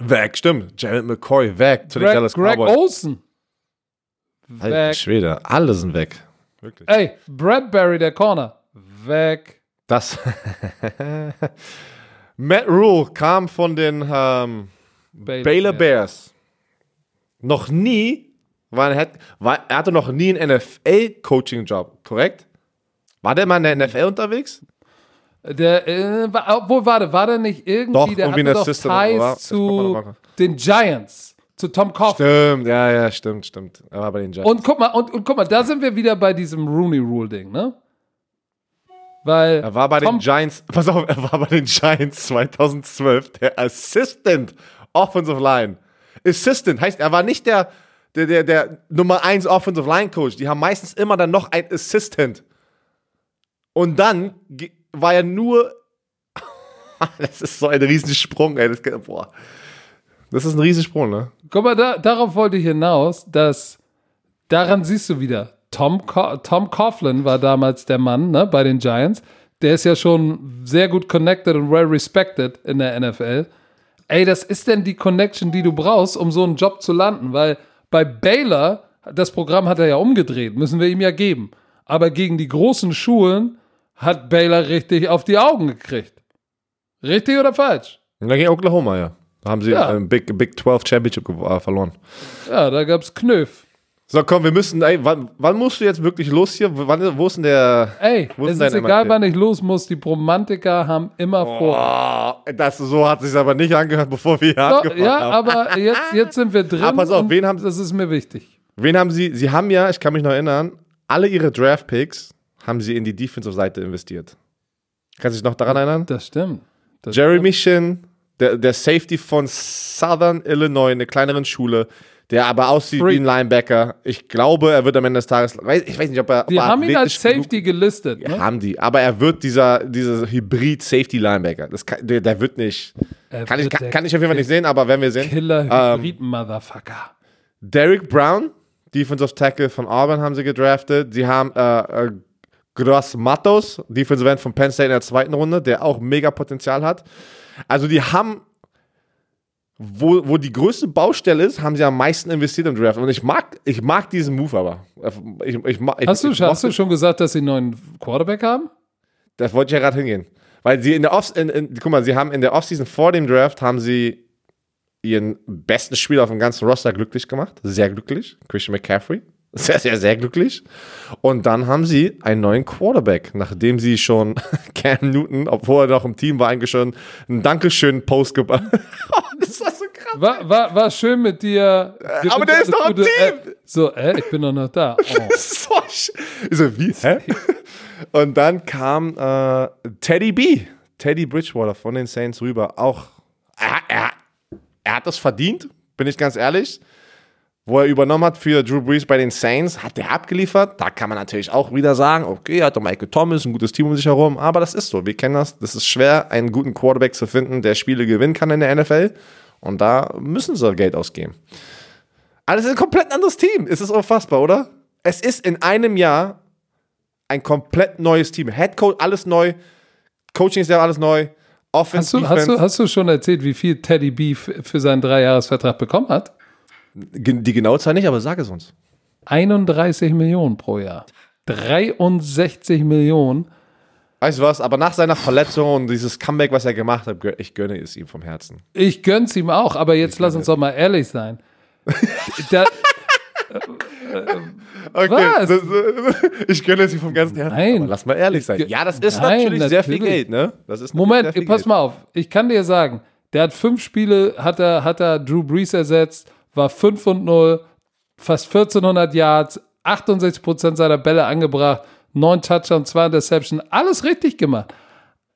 Weg, stimmt. Jared McCoy, weg zu den Greg, Dallas Greg Cowboys. Olsen. Alter Weg. Schwede, alle sind weg. Wirklich. Ey, Bradbury, der Corner. Weg. Das. (laughs) Matt Rule kam von den ähm, Baylor, Baylor Bears. Noch nie war, er, war er hatte noch nie einen NFL-Coaching-Job, korrekt? War der mal in der NFL unterwegs? Der, äh, war, obwohl, warte, war der nicht irgendwie, Doch, der irgendwie hatte doch? Ties zu den Giants, zu Tom Coughlin. Stimmt, ja, ja, stimmt, stimmt. Er war bei den Giants. Und guck mal, und, und guck mal, da sind wir wieder bei diesem Rooney Rule Ding, ne? Weil Er war bei Tom- den Giants, (laughs) pass auf, er war bei den Giants 2012 der Assistant Offensive Line. Assistant heißt, er war nicht der, der, der, der Nummer 1 Offensive Line Coach. Die haben meistens immer dann noch ein Assistant. Und dann war er nur, (laughs) das ist so ein Riesensprung, ey. Das, boah. das ist ein Riesensprung, ne? Guck mal, da, darauf wollte ich hinaus, dass daran siehst du wieder, Tom, Co Tom Coughlin war damals der Mann ne, bei den Giants. Der ist ja schon sehr gut connected und well respected in der NFL. Ey, das ist denn die Connection, die du brauchst, um so einen Job zu landen, weil bei Baylor, das Programm hat er ja umgedreht, müssen wir ihm ja geben. Aber gegen die großen Schulen hat Baylor richtig auf die Augen gekriegt. Richtig oder falsch? Dann ging Oklahoma, ja. Da haben sie Ja. ähm, Big, Big 12 Championship äh, verloren. Ja, da gab's Knöpf. So, komm, wir müssen, ey, wann, wann musst du jetzt wirklich los hier? Wann, wo ist denn der. Ey, Wo ist es ist egal, wann ich los muss. Die Romantiker haben immer vor. Oh, das, so hat sich aber nicht angehört, bevor wir hier Doch, angefangen ja, haben. aber jetzt, jetzt sind wir drin. Ah, pass auf, wen haben- Das ist mir wichtig. Wen haben sie? Sie haben ja, ich kann mich noch erinnern, alle ihre Draft-Picks haben sie in die Defensive-Seite investiert. Kannst du dich noch daran erinnern? Das stimmt. Das Jeremy Shin, der, der Safety von Southern Illinois, einer kleineren Schule, der aber aussieht Freak. wie ein Linebacker. Ich glaube, er wird am Ende des Tages, ich weiß nicht, ob er. Die ob er haben ihn als Safety gelistet. Ne? Haben die, aber er wird dieser, dieser Hybrid-Safety-Linebacker. Kann, der, der wird nicht. Er Kann ich, wird kann, der kann ich auf jeden Fall nicht sehen, aber werden wir sehen. Killer Ähm. Derek Brown, Defensive Tackle von Auburn, haben sie gedraftet. Sie haben äh, äh, Gross Matos, Defensive End von Penn State in der zweiten Runde, der auch mega Potenzial hat. Also die haben, wo, wo die größte Baustelle ist, haben sie am meisten investiert im Draft. Und ich mag, ich mag diesen Move aber. Ich, ich, ich, Hast du, hast du schon gesagt, dass sie einen neuen Quarterback haben? Das wollte ich ja gerade hingehen. Weil sie in der Off, in, in, guck mal, sie haben in der Offseason vor dem Draft haben sie ihren besten Spieler auf dem ganzen Roster glücklich gemacht. Sehr glücklich. Christian McCaffrey. (laughs) Sehr, sehr, sehr glücklich. Und dann haben sie einen neuen Quarterback, nachdem sie schon (laughs) Cam Newton, obwohl er noch im Team war, eigentlich schon einen Dankeschön-Post gemacht. (laughs) das war so krass. War, war, war schön mit dir. Äh, aber der ist doch im Gute- Team. Äh, so, äh, ich bin doch noch da. Oh. so, so, wie? Hä? Und dann kam äh, Teddy B, Teddy Bridgewater von den Saints rüber. Auch, er, er, er hat das verdient, bin ich ganz ehrlich. Wo er übernommen hat für Drew Brees bei den Saints, hat er abgeliefert. Da kann man natürlich auch wieder sagen, okay, er hat doch Michael Thomas, ein gutes Team um sich herum. Aber das ist so, wir kennen das. Das ist schwer, einen guten Quarterback zu finden, der Spiele gewinnen kann in der NFL. Und da müssen sie Geld ausgeben. Aber das ist ein komplett anderes Team. Es ist unfassbar, oder? Es ist in einem Jahr ein komplett neues Team. Head Coach, alles neu. Coaching ist ja alles neu. Offense, Hast, du, hast, du, hast du schon erzählt, wie viel Teddy B für seinen Dreijahresvertrag bekommen hat? Die genaue Zahl nicht, aber sag es uns. 31 Millionen pro Jahr. 63 Millionen. Weißt du was? Aber nach seiner Verletzung und dieses Comeback, was er gemacht hat, ich gönne es ihm vom Herzen. Ich gönn's ihm auch, aber jetzt lass uns doch mal ehrlich sein. (laughs) da, Okay, Was? das, äh, ich gönne es ihm vom ganzen Herzen. Nein. Lass mal ehrlich sein. Ja, das ist Nein, natürlich, sehr viel natürlich. Geld, ne? Das ist Moment, pass Geld. mal auf. Ich kann dir sagen, der hat fünf Spiele, hat er, hat er Drew Brees ersetzt, war 5 und 0, fast 1400 Yards, 68% seiner Bälle angebracht, 9 Touchdowns, 2 Interception, alles richtig gemacht.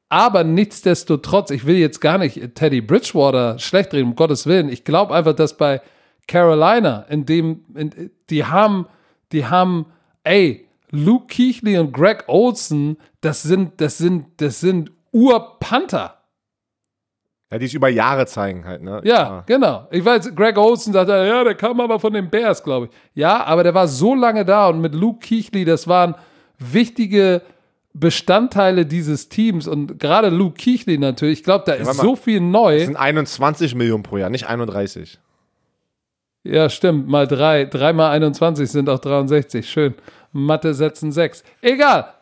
Aber nichtsdestotrotz, ich will jetzt gar nicht Teddy Bridgewater schlecht reden, um Gottes Willen. Ich glaube einfach, dass bei Carolina, in dem, in, die haben, die haben, ey, Luke Keighley und Greg Olson, das sind, das sind, das sind Urpanther. Ja, die es über Jahre zeigen halt, ne? Ja, genau. Ich weiß, Greg Olson sagt, ja, der kam aber von den Bears, glaube ich. Ja, aber der war so lange da und mit Luke Keighley, das waren wichtige Bestandteile dieses Teams und gerade Luke Keighley natürlich, ich glaube, da ist warte mal. so viel neu. Das sind 21 Millionen pro Jahr, nicht 31. Ja, stimmt. Mal drei. Drei mal 21 sind auch 63. Schön. Mathe setzen sechs. Egal.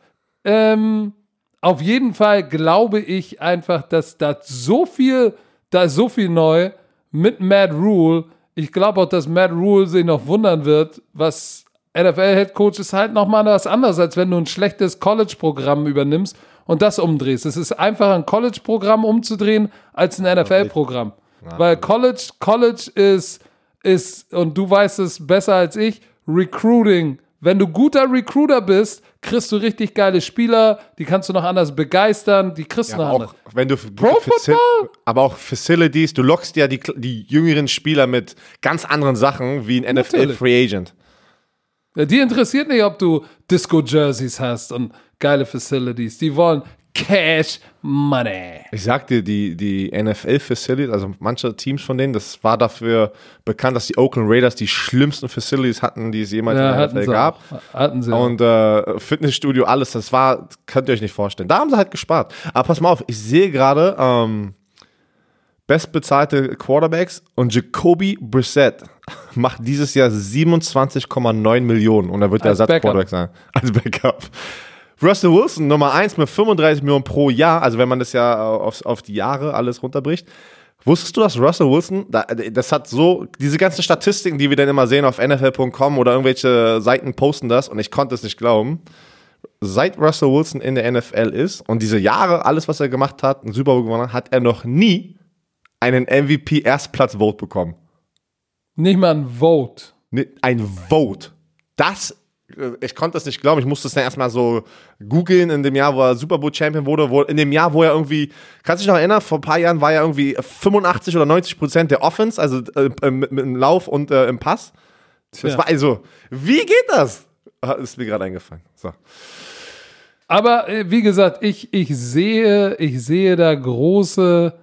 Ähm, auf jeden Fall glaube ich einfach, dass da so viel, da ist so viel neu mit Matt Rule. Ich glaube auch, dass Matt Rule sich noch wundern wird, was NFL-Headcoach ist halt nochmal was anderes, als wenn du ein schlechtes College-Programm übernimmst und das umdrehst. Es ist einfacher, ein College-Programm umzudrehen, als ein NFL-Programm. Weil College, College ist, ist, und du weißt es besser als ich, Recruiting. Wenn du guter Recruiter bist, kriegst du richtig geile Spieler, die kannst du noch anders begeistern, die kriegst du noch anders. auch, wenn du Pro Football? aber auch Facilities, du lockst ja die, die jüngeren Spieler mit ganz anderen Sachen wie ein NFL. Free Agent. Ja, Die interessiert nicht, ob du Disco-Jerseys hast und geile Facilities. Die wollen Cash Money. Ich sag dir, die, die NFL Facilities, also manche Teams von denen, das war dafür bekannt, dass die Oakland Raiders die schlimmsten Facilities hatten, die es jemals Ja, in der NFL gab. auch. Hatten sie. Und äh, Fitnessstudio, alles, das war, könnt ihr euch nicht vorstellen. Da haben sie halt gespart. Aber pass mal auf, ich sehe gerade ähm, bestbezahlte Quarterbacks und Jacoby Brissett (laughs) macht dieses Jahr 27,9 Millionen und er wird der. Ersatzquarterback sein. Als Backup. Russell Wilson, Nummer 1 mit 35 Millionen pro Jahr, also wenn man das ja auf, auf die Jahre alles runterbricht. Wusstest du, dass Russell Wilson, da- das hat so, diese ganzen Statistiken, die wir dann immer sehen auf NFL.com oder irgendwelche Seiten posten das und ich konnte es nicht glauben seit Russell Wilson in der NFL ist und diese Jahre, alles, was er gemacht hat, einen Super Bowl gewonnen hat, hat er noch nie einen MVP-Erstplatz-Vote bekommen. Nicht mal ein Vote. Ein Vote. Das, äh, ich konnte das nicht glauben. Ich musste es dann erstmal so googeln in dem Jahr, wo er Super Bowl Champion wurde. Wo, in dem Jahr, wo er irgendwie, kannst du dich noch erinnern, vor ein paar Jahren war er irgendwie 85 oder 90 Prozent der Offense, also äh, äh, mit, mit dem Lauf und äh, im Pass. Das war also, wie geht das? Ah, Ist mir gerade eingefallen. So. Aber äh, wie gesagt, ich, ich sehe, ich sehe da große.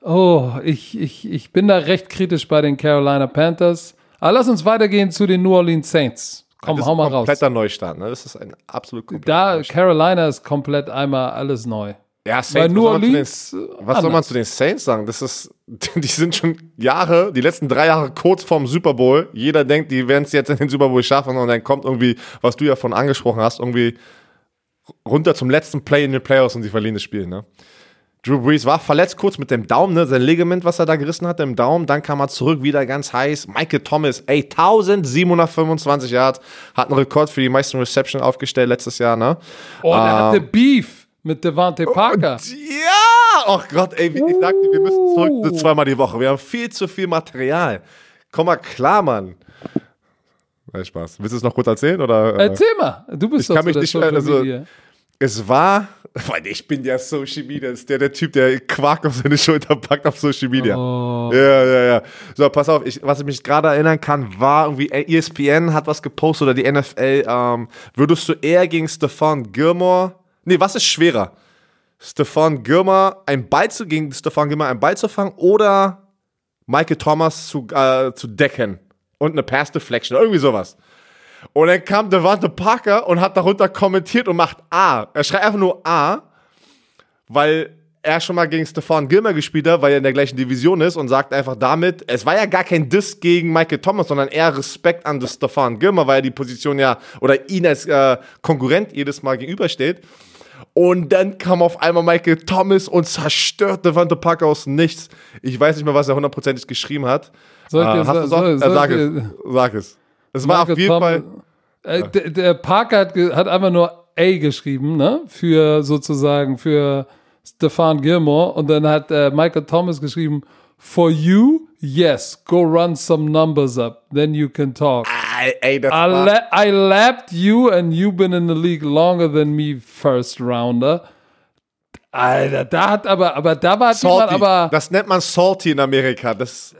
Oh, ich, ich, ich bin da recht kritisch bei den Carolina Panthers. Aber lass uns weitergehen zu den New Orleans Saints. Komm, das hau ist mal ein raus. kompletter Neustart. Ne? Das ist ein absolut kompletter Da, Neustart. Carolina ist komplett einmal alles neu. Ja, Saints, New was soll man zu den- äh, Was soll man zu den Saints sagen? Das ist, (laughs) die sind schon Jahre, die letzten drei Jahre kurz vorm Super Bowl. Jeder denkt, die werden es jetzt in den Super Bowl schaffen und dann kommt irgendwie, was du ja von angesprochen hast, irgendwie runter zum letzten Play in den Playoffs und sie verlieren das Spiel. Ne? Drew Brees war verletzt kurz mit dem Daumen, ne? sein Ligament, was er da gerissen hatte im Daumen. Dann kam er zurück, wieder ganz heiß. Michael Thomas, ey, 1725 Yards, hat einen Rekord für die meisten Reception aufgestellt letztes Jahr. Ne? Oh, der Ähm, hatte Beef mit Devante Parker. Ja! Oh Gott, ey, ich sagte, wir müssen zurück zu zweimal die Woche. Wir haben viel zu viel Material. Komm mal klar, Mann. Nein, Spaß. Willst du es noch kurz erzählen? Oder, äh? Erzähl mal, du bist Ich doch kann mich nicht- also-. Es war, weil ich bin ja Social Media, das ist der, der Typ, der Quark auf seine Schulter packt auf Social Media. Oh. Ja, ja, ja. So, pass auf, ich, was ich mich gerade erinnern kann, war irgendwie, E ESPN hat was gepostet oder die NFL, ähm, würdest du eher gegen Stefan Gilmore, nee, was ist schwerer? Stefan Gilmore, ein Ball zu, gegen Stefan Gilmore einen Ball zu fangen oder Michael Thomas zu, äh, zu decken und eine Pass Deflection, irgendwie sowas. Und dann kam Devante Parker und hat darunter kommentiert und macht A. Er schreibt einfach nur A, weil er schon mal gegen Stefan Gilmer gespielt hat, weil er in der gleichen Division ist und sagt einfach damit, es war ja gar kein Diss gegen Michael Thomas, sondern eher Respekt an das Stefan Gilmer, weil er die Position ja oder ihn als äh, Konkurrent jedes Mal gegenübersteht. Und dann kam auf einmal Michael Thomas und zerstört Devante Parker aus Nichts. Ich weiß nicht mehr, was er hundertprozentig geschrieben hat. Soll ich Äh, dir hast soll- Äh, soll sag ich es. Sag es. Es war auf Michael jeden Tom- Fall. Äh, der, der Parker hat, hat einfach nur A geschrieben, ne? Für sozusagen für Stefan Gilmore. Und dann hat äh, Michael Thomas geschrieben, For you, yes, go run some numbers up, then you can talk. Ey, ey, das I, la I lapped you and you've been in the league longer than me, first rounder. Alter, da hat aber, aber da war jemand salty. aber das nennt man salty in Amerika. Das,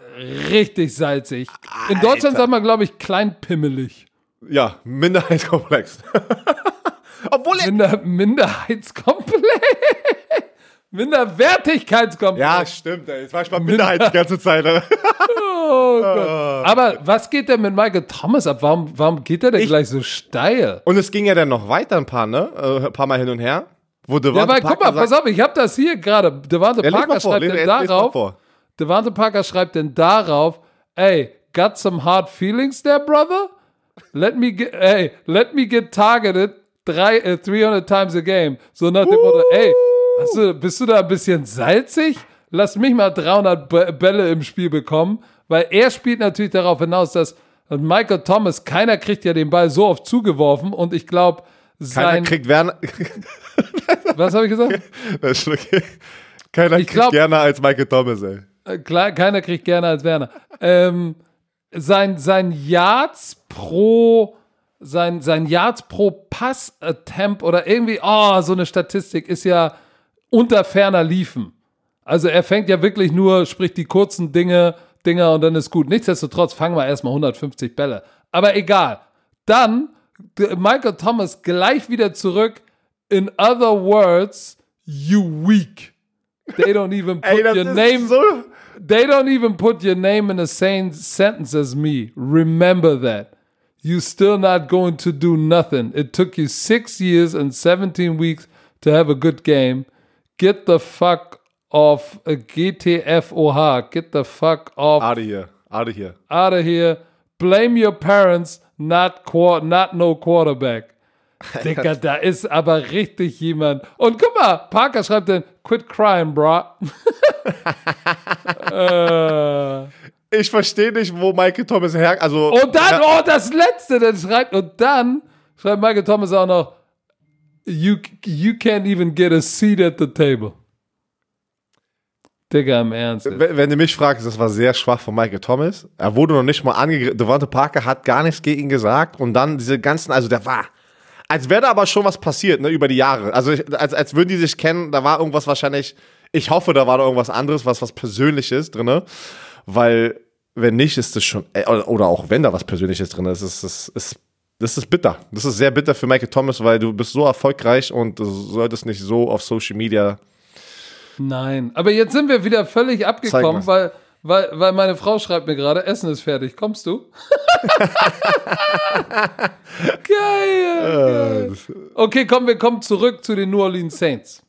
richtig salzig. In Deutschland sagt man, glaube ich, kleinpimmelig. ja, Minderheitskomplex. (laughs) Obwohl er, Minder Minderheitskomplex. (laughs) Minderwertigkeitskomplex. Ja, stimmt, ey. Jetzt war ich mal Minderheit die ganze Zeit. Alter. (laughs) Oh Gott. Aber was geht denn mit Michael Thomas ab? Warum, warum geht der denn Ich- gleich so steil? Und es ging ja dann noch weiter ein paar, ne? Äh, Ein paar Mal hin und her. Wo Ja, Devonta aber guck mal, Parker pass auf, ich habe das hier gerade. Devante Ja, Parker vor, schreibt lies mal darauf. vor. Devante Parker schreibt denn darauf, ey, got some hard feelings there, brother? Let me get, hey, let me get targeted drei, äh, 300 times a game. So nach dem Motto, ey, du, bist du da ein bisschen salzig? Lass mich mal 300 B Bälle im Spiel bekommen, weil er spielt natürlich darauf hinaus, dass Michael Thomas, keiner kriegt ja den Ball so oft zugeworfen und ich glaube, Keiner sein, kriegt Werner. was habe ich gesagt? (laughs) Das ist okay. Keiner Ich kriegt glaub- gerne als Michael Thomas, ey. Äh, Klar, keiner kriegt gerne als Werner. Ähm, sein, sein Yards pro sein, sein Yards pro Pass-Attempt oder irgendwie, oh, so eine Statistik ist ja unter ferner Liefen. Also er fängt ja wirklich nur, spricht die kurzen Dinge, Dinger und dann ist gut. Nichtsdestotrotz fangen wir erstmal 150 Bälle. Aber egal. Dann Michael Thomas gleich wieder zurück. In other words, you weak. They don't even put Ey, your name. so. They don't even put your name in the same sentence as me. Remember that. You're still not going to do nothing. It took you six years and 17 weeks to have a good game. Get the fuck off uh, a GTFOH. Get the fuck off Out of here. Out of here. out of here. Blame your parents, not quar not no quarterback. (laughs) Digga, da ist aber richtig jemand. Und guck mal, Parker schreibt dann, quit crying, bro. (laughs) äh. Ich verstehe nicht, wo Michael Thomas her. Also, Und dann, oh, das letzte, dann schreibt, und dann schreibt Michael Thomas auch noch, you, you can't even get a seat at the table. Digga, im Ernst. wenn, wenn du mich fragst, das war sehr schwach von Michael Thomas. Er wurde noch nicht mal angegriffen. Devonta Parker hat gar nichts gegen ihn gesagt. Und dann diese ganzen, also der war, als wäre da aber schon was passiert, ne, über die Jahre. Also, ich- als, als würden die sich kennen, da war irgendwas wahrscheinlich, ich hoffe, da war da irgendwas anderes, was was Persönliches drin. Weil, wenn nicht, ist das schon, äh, oder, auch wenn da was Persönliches drin ist, ist das ist, das ist bitter. Das ist sehr bitter für Michael Thomas, weil du bist so erfolgreich und du solltest nicht so auf Social Media. Nein, aber jetzt sind wir wieder völlig abgekommen, weil, weil, weil meine Frau schreibt mir gerade, Essen ist fertig. Kommst du? (laughs) geil, geil. Okay, komm, wir kommen zurück zu den New Orleans Saints.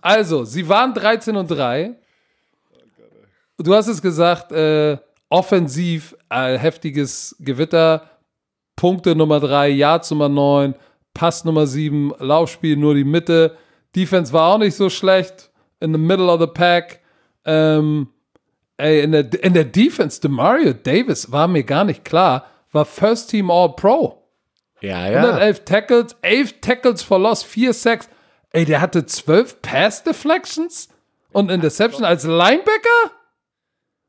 Also, sie waren 13 und 3. Du hast es gesagt, äh, offensiv äh, heftiges Gewitter. Punkte Nummer 3, Yards Nummer 9, Pass Nummer 7, Laufspiel nur die Mitte. Defense war auch nicht so schlecht. In the middle of the pack. Ähm, ey, in der, in der Defense, Demario Davis war mir gar nicht klar, war First Team All Pro. Ja, 111 Tackles, 11 Tackles for Loss, 4 Sacks. Ey, der hatte 12 Pass Deflections und Interception als Linebacker?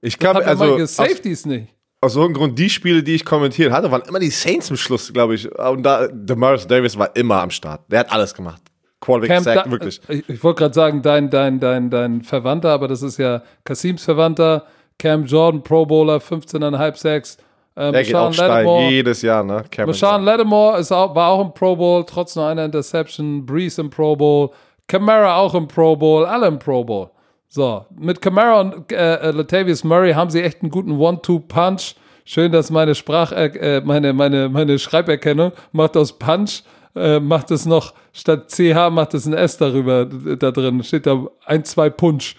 Ich glaube, also mal aus, Safeties nicht. aus irgendeinem Grund, die Spiele, die ich kommentiert hatte, waren immer die Saints im Schluss, glaube ich. Und da, Demaris Davis war immer am Start. Der hat alles gemacht. Quarterback da, wirklich. Ich, ich wollte gerade sagen, dein, dein, dein, dein Verwandter, aber das ist ja Kasims Verwandter, Cam Jordan, Pro Bowler, 15,5 Sacks. Äh, Der geht auch steil, jedes Jahr, ne? Cameron. Mashawn Lattimore ist auch, war auch im Pro Bowl, trotz nur einer Interception. Breeze im Pro Bowl. Camara auch im Pro Bowl, alle im Pro Bowl. So, mit Camara und äh, äh, Latavius Murray haben sie echt einen guten One-Two-Punch. Schön, dass meine Sprach, äh, meine, meine, meine Schreiberkennung macht aus Punch, äh, macht es noch, statt CH macht es ein S darüber, da drin. Steht da ein, zwei Punch.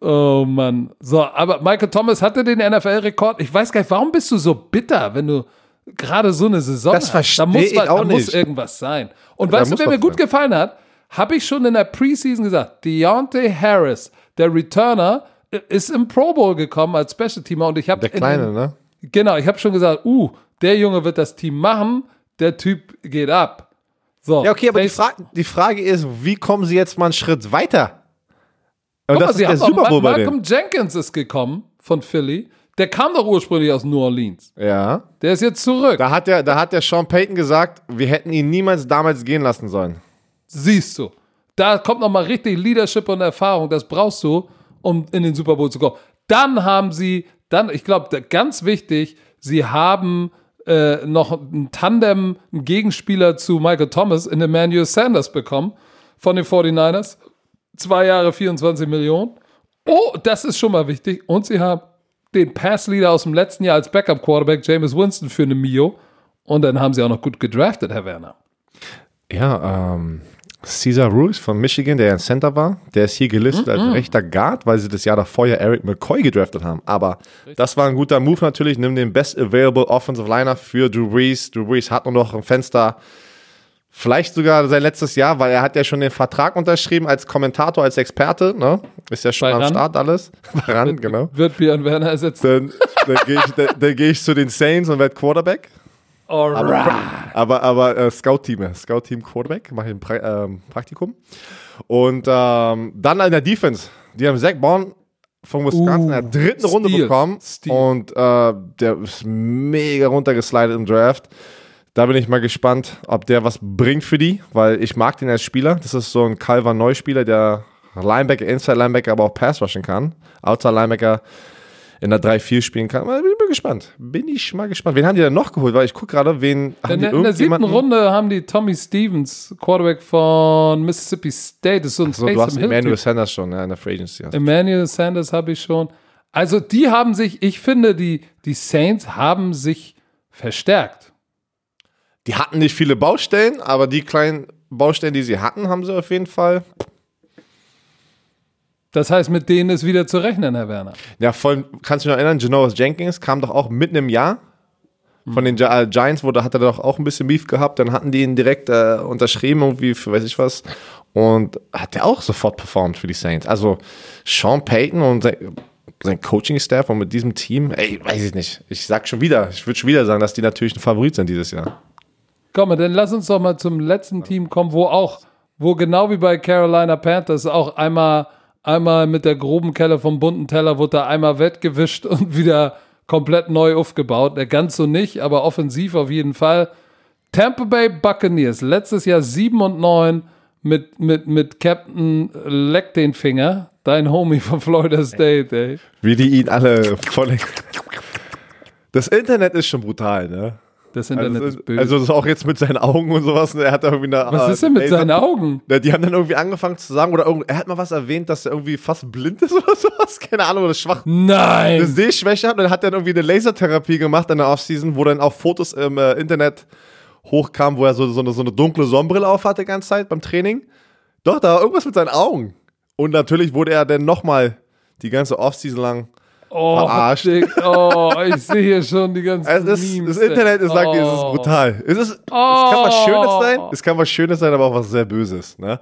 Oh Mann. So, aber Michael Thomas hatte den NFL-Rekord. Ich weiß gar nicht, warum bist du so bitter, wenn du gerade so eine Saison Das hast? da muss, ich was- auch da muss irgendwas sein. Und Da weißt du, wer mir gut sein. gefallen hat? Habe ich schon in der Preseason gesagt. Deontay Harris, der Returner, ist im Pro Bowl gekommen als Special Teamer und ich habe Der Kleine, ne? Genau, ich habe schon gesagt, uh, der Junge wird das Team machen, der Typ geht ab. So, Ja, okay, aber die, Fra die Frage ist, wie kommen sie jetzt mal einen Schritt weiter? Und Guck das mal, ist sie der Super Bowl. Malcolm Jenkins ist gekommen von Philly. Der kam doch ursprünglich aus New Orleans. Ja. Der ist jetzt zurück. Da hat, der, da hat der Sean Payton gesagt, wir hätten ihn niemals damals gehen lassen sollen. Siehst du. Da kommt nochmal richtig Leadership und Erfahrung. Das brauchst du, um in den Super Bowl zu kommen. Dann haben sie, dann, ich glaube, ganz wichtig, sie haben äh, noch ein Tandem, einen Gegenspieler zu Michael Thomas in Emmanuel Sanders bekommen von den 49ers. Zwei Jahre 24 Millionen. Oh, das ist schon mal wichtig. Und sie haben den Passleader aus dem letzten Jahr als Backup-Quarterback, James Winston, für eine Mio. Und dann haben sie auch noch gut gedraftet, Herr Werner. Ja, ähm, Caesar Ruiz von Michigan, der ein Center war, der ist hier gelistet Mhm. als rechter Guard, weil sie das Jahr davor ja Eric McCoy gedraftet haben. Aber das war ein guter Move natürlich. Nimm den Best Available Offensive Liner für Drew Brees. Drew Brees hat nur noch ein Fenster, vielleicht sogar sein letztes Jahr, weil er hat ja schon den Vertrag unterschrieben als Kommentator, als Experte. Ne? Ist ja schon Bei am. Start alles. (laughs) Ran, genau. Wird Björn Werner ersetzt. Dann, dann gehe ich, dann, dann geh ich zu den Saints und werde Quarterback. Alright. Aber, aber äh, Scout-Team, Scout-Team Quarterback, mache ich ein pra ähm, Praktikum. Und ähm, dann in der Defense, die haben Zach Bond von Wisconsin in der Uh, dritten Runde Steal, bekommen. Steal. Und äh, der ist mega runtergeslidet im Draft. Da bin ich mal gespannt, ob der was bringt für die, weil ich mag den als Spieler. Das ist so ein Calvin Neu-Spieler, der Linebacker, Inside Linebacker, aber auch Pass rushen kann. Outside Linebacker in der 3-4 spielen kann. Bin ich mal gespannt. Bin ich mal gespannt. Wen haben die denn noch geholt? Weil ich gucke gerade, wen haben In, die der- in der siebten Runde haben die Tommy Stevens, Quarterback von Mississippi State. Das ist so ein So, du hast Emmanuel. Sanders schon ja, in der Free Agency. Emmanuel Sanders habe ich schon. Also die haben sich, ich finde, die, die Saints haben sich verstärkt. Die hatten nicht viele Baustellen, aber die kleinen Baustellen, die sie hatten, haben sie auf jeden Fall. Das heißt, mit denen ist wieder zu rechnen, Herr Werner. Ja, voll, kannst du dich noch erinnern, Janoris Jenkins kam doch auch mitten im Jahr von den äh, Giants, wo da hat er doch auch ein bisschen Beef gehabt. Dann hatten die ihn direkt äh, unterschrieben, irgendwie für weiß ich was. Und hat er auch sofort performt für die Saints. Also Sean Payton und sein, sein Coaching-Staff und mit diesem Team, ey, weiß ich nicht. Ich sag schon wieder, ich würde schon wieder sagen, dass die natürlich ein Favorit sind dieses Jahr. Komm, dann lass uns doch mal zum letzten Team kommen, wo auch, wo genau wie bei Carolina Panthers auch einmal, einmal mit der groben Kelle vom bunten Teller wurde da einmal wettgewischt und (laughs) wieder komplett neu aufgebaut. Der ganz so nicht, aber offensiv auf jeden Fall. Tampa Bay Buccaneers, letztes Jahr 7 und 9 mit, mit, mit Captain Leck den Finger, dein Homie von Florida State, ey. Wie die ihn alle voll. Das Internet ist schon brutal, ne? Das Internet Also, ist böse. also das ist auch jetzt mit seinen Augen und sowas. ne? Er hat irgendwie eine. Was äh, ist denn mit seinen Augen? Die haben dann irgendwie angefangen zu sagen, oder er hat mal was erwähnt, dass er irgendwie fast blind ist (laughs) oder sowas. Keine Ahnung, oder schwach. Eine Nein! Sehschwäche hat und dann hat er irgendwie eine Lasertherapie gemacht in der Offseason, wo dann auch Fotos im äh, Internet hochkamen, wo er so, so, eine, so eine dunkle Sonnenbrille aufhatte die ganze Zeit beim Training. Doch, da war irgendwas mit seinen Augen. Und natürlich wurde er dann nochmal die ganze Offseason lang Oh, Verarscht. Oh, ich sehe hier schon die ganzen Es ist, Memes. das Internet, ey. ich sag dir, es ist Oh. brutal. Es, ist, es Oh. kann was Schönes sein, es kann was Schönes sein, aber auch was sehr Böses. Ne?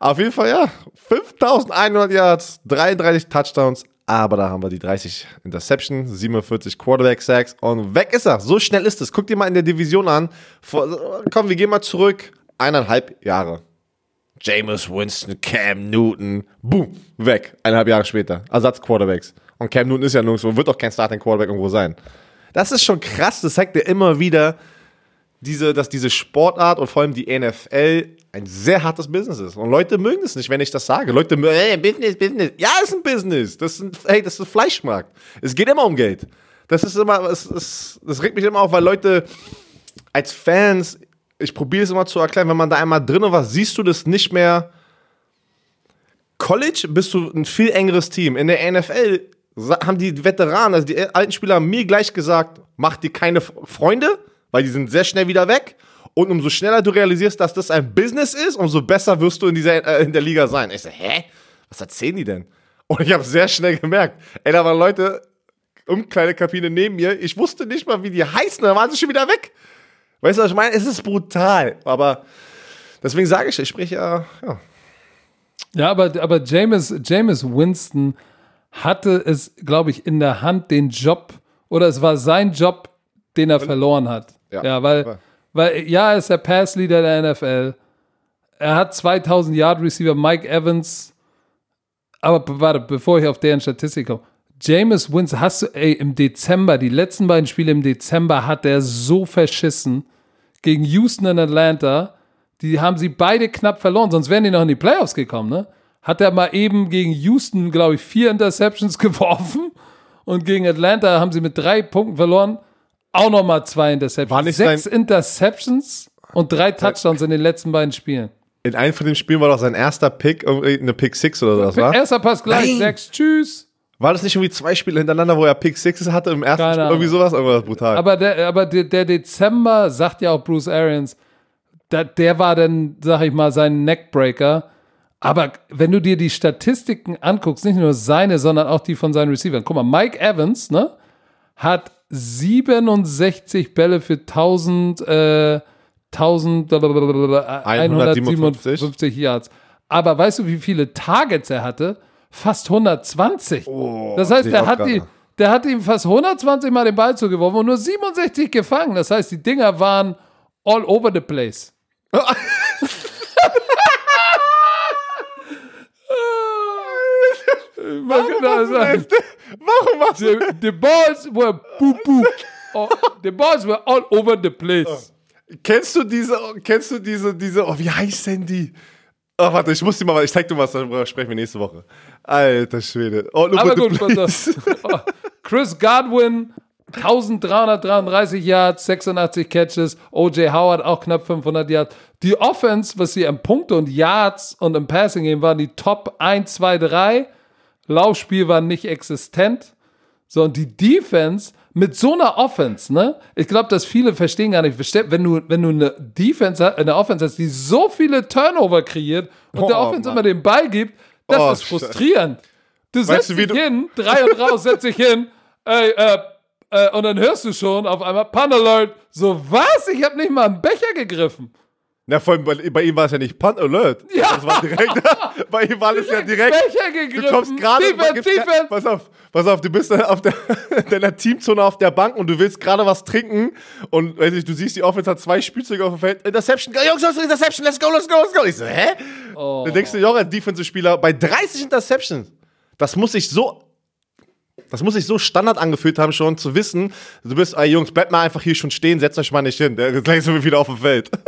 Auf jeden Fall, ja, 5100 Yards, 33 Touchdowns, aber da haben wir die 30 Interception, 47 Quarterback Sacks und weg ist er. So schnell ist es. Guck dir mal in der Division an. Vor, komm, wir gehen mal zurück. Eineinhalb Jahre. Jameis Winston, Cam Newton, boom, weg. Eineinhalb Jahre später. Ersatz-Quarterbacks. Und Cam Newton ist ja nirgendwo, wird auch kein Starting-Quarterback irgendwo sein. Das ist schon krass. Das zeigt dir immer wieder, diese, dass diese Sportart und vor allem die NFL ein sehr hartes Business ist. Und Leute mögen es nicht, wenn ich das sage. Leute mögen, hey, Business, Business. Ja, ist ein Business. Das ist ein, hey, das ist ein Fleischmarkt. Es geht immer um Geld. Das ist immer, es, es, das regt mich immer auf, weil Leute als Fans, ich probiere es immer zu erklären, wenn man da einmal drin war, siehst du das nicht mehr. College bist du ein viel engeres Team. In der NFL haben die Veteranen, also die alten Spieler, haben mir gleich gesagt, mach dir keine Freunde, weil die sind sehr schnell wieder weg. Und umso schneller du realisierst, dass das ein Business ist, umso besser wirst du in, dieser, äh, in der Liga sein. Ich so, hä? Was erzählen die denn? Und ich habe sehr schnell gemerkt, ey, da waren Leute, Umkleidekabine neben mir, ich wusste nicht mal, wie die heißen, da waren sie schon wieder weg. Weißt du, was ich meine? Es ist brutal, aber deswegen sage ich, ich spreche ja, ja, Ja, aber, aber Jameis, Jameis Winston hatte es, glaube ich, in der Hand, den Job, oder es war sein Job, den er verloren hat. Ja. Ja, weil, weil, ja, er ist der Passleader der NFL. Er hat 2000 Yard Receiver, Mike Evans. Aber be- warte, bevor ich auf deren Statistik komme. Jameis Winston, hast du, ey, im Dezember, die letzten beiden Spiele im Dezember hat er so verschissen gegen Houston und Atlanta. Die haben sie beide knapp verloren, sonst wären die noch in die Playoffs gekommen, ne? Hat er mal eben gegen Houston, glaube ich, vier Interceptions (laughs) geworfen und gegen Atlanta haben sie mit drei Punkten verloren. Auch nochmal zwei Interceptions. War nicht Sechs Interceptions und drei Touchdowns in den letzten beiden Spielen. In einem von den Spielen war doch sein erster Pick, irgendwie eine Pick Six oder sowas, war? Erster Pass gleich, Nein. sechs, tschüss. War das nicht irgendwie zwei Spiele hintereinander, wo er Pick Sixes hatte im ersten Keine Spiel? Irgendwie sowas? Irgendwas brutal. Aber der, aber der, der Dezember, sagt ja auch Bruce Arians, da, der war dann, sag ich mal, sein Neckbreaker. Aber wenn du dir die Statistiken anguckst, nicht nur seine, sondern auch die von seinen Receivern. Guck mal, Mike Evans, ne, hat 67 Bälle für 1000, äh, 1157 Yards. Aber weißt du, wie viele Targets er hatte? Fast 120. das heißt, der hat, die, der hat ihm fast 120 Mal den Ball zugeworfen und nur 67 gefangen. Das heißt, die Dinger waren all over the place. (laughs) Man kann das sagen. Warum machst du The, the balls were boo boo. Oh, the balls were all over the place. Kennst du diese, kennst du diese, diese, oh, wie heißt denn die? Oh, warte, ich muss dir mal, ich zeig dir was, darüber sprechen wir nächste Woche. Alter Schwede. Oh, look Aber the gut, pass place. auf. Oh, Chris Godwin, 1333 Yards, 86 Catches. O.J. Howard auch knapp 500 Yards. Die Offense, was sie im Punkte und Yards und im Passing Game waren, die Top 1, 2, 3. Laufspiel war nicht existent. So, und die Defense mit so einer Offense, ne? Ich glaube, dass viele verstehen gar nicht, wenn du, wenn du eine Defense, eine Offense hast, die so viele Turnover kreiert und der Oh, Offense Mann. immer den Ball gibt, das Oh, ist frustrierend. Du setzt du, dich hin, (laughs) drei und raus, setz dich hin, ey, äh, äh, und dann hörst du schon auf einmal Pun Alert. So, was? Ich habe nicht mal einen Becher gegriffen. Na, vor allem, bei, bei ihm war es ja nicht Punt Alert. Ja. Das war direkt, (laughs) bei ihm war es ja direkt. Du kommst gerade, pass auf, pass auf, du bist auf der, (laughs) in deiner Teamzone auf der Bank und du willst gerade was trinken und weiß ich, du siehst, die Offense hat zwei Spielzeuge auf dem Feld. Interception, Jungs, Jungs, Interception, let's go, let's go, let's go. Ich so, hä? Oh. Dann denkst du, Junge, Defensive-Spieler, bei 30 Interceptions, das muss sich so, das muss sich so Standard angefühlt haben, schon zu wissen, du bist, ey Jungs, bleibt mal einfach hier schon stehen, setzt euch mal nicht hin, der gleich sind wir wieder auf dem Feld. (laughs)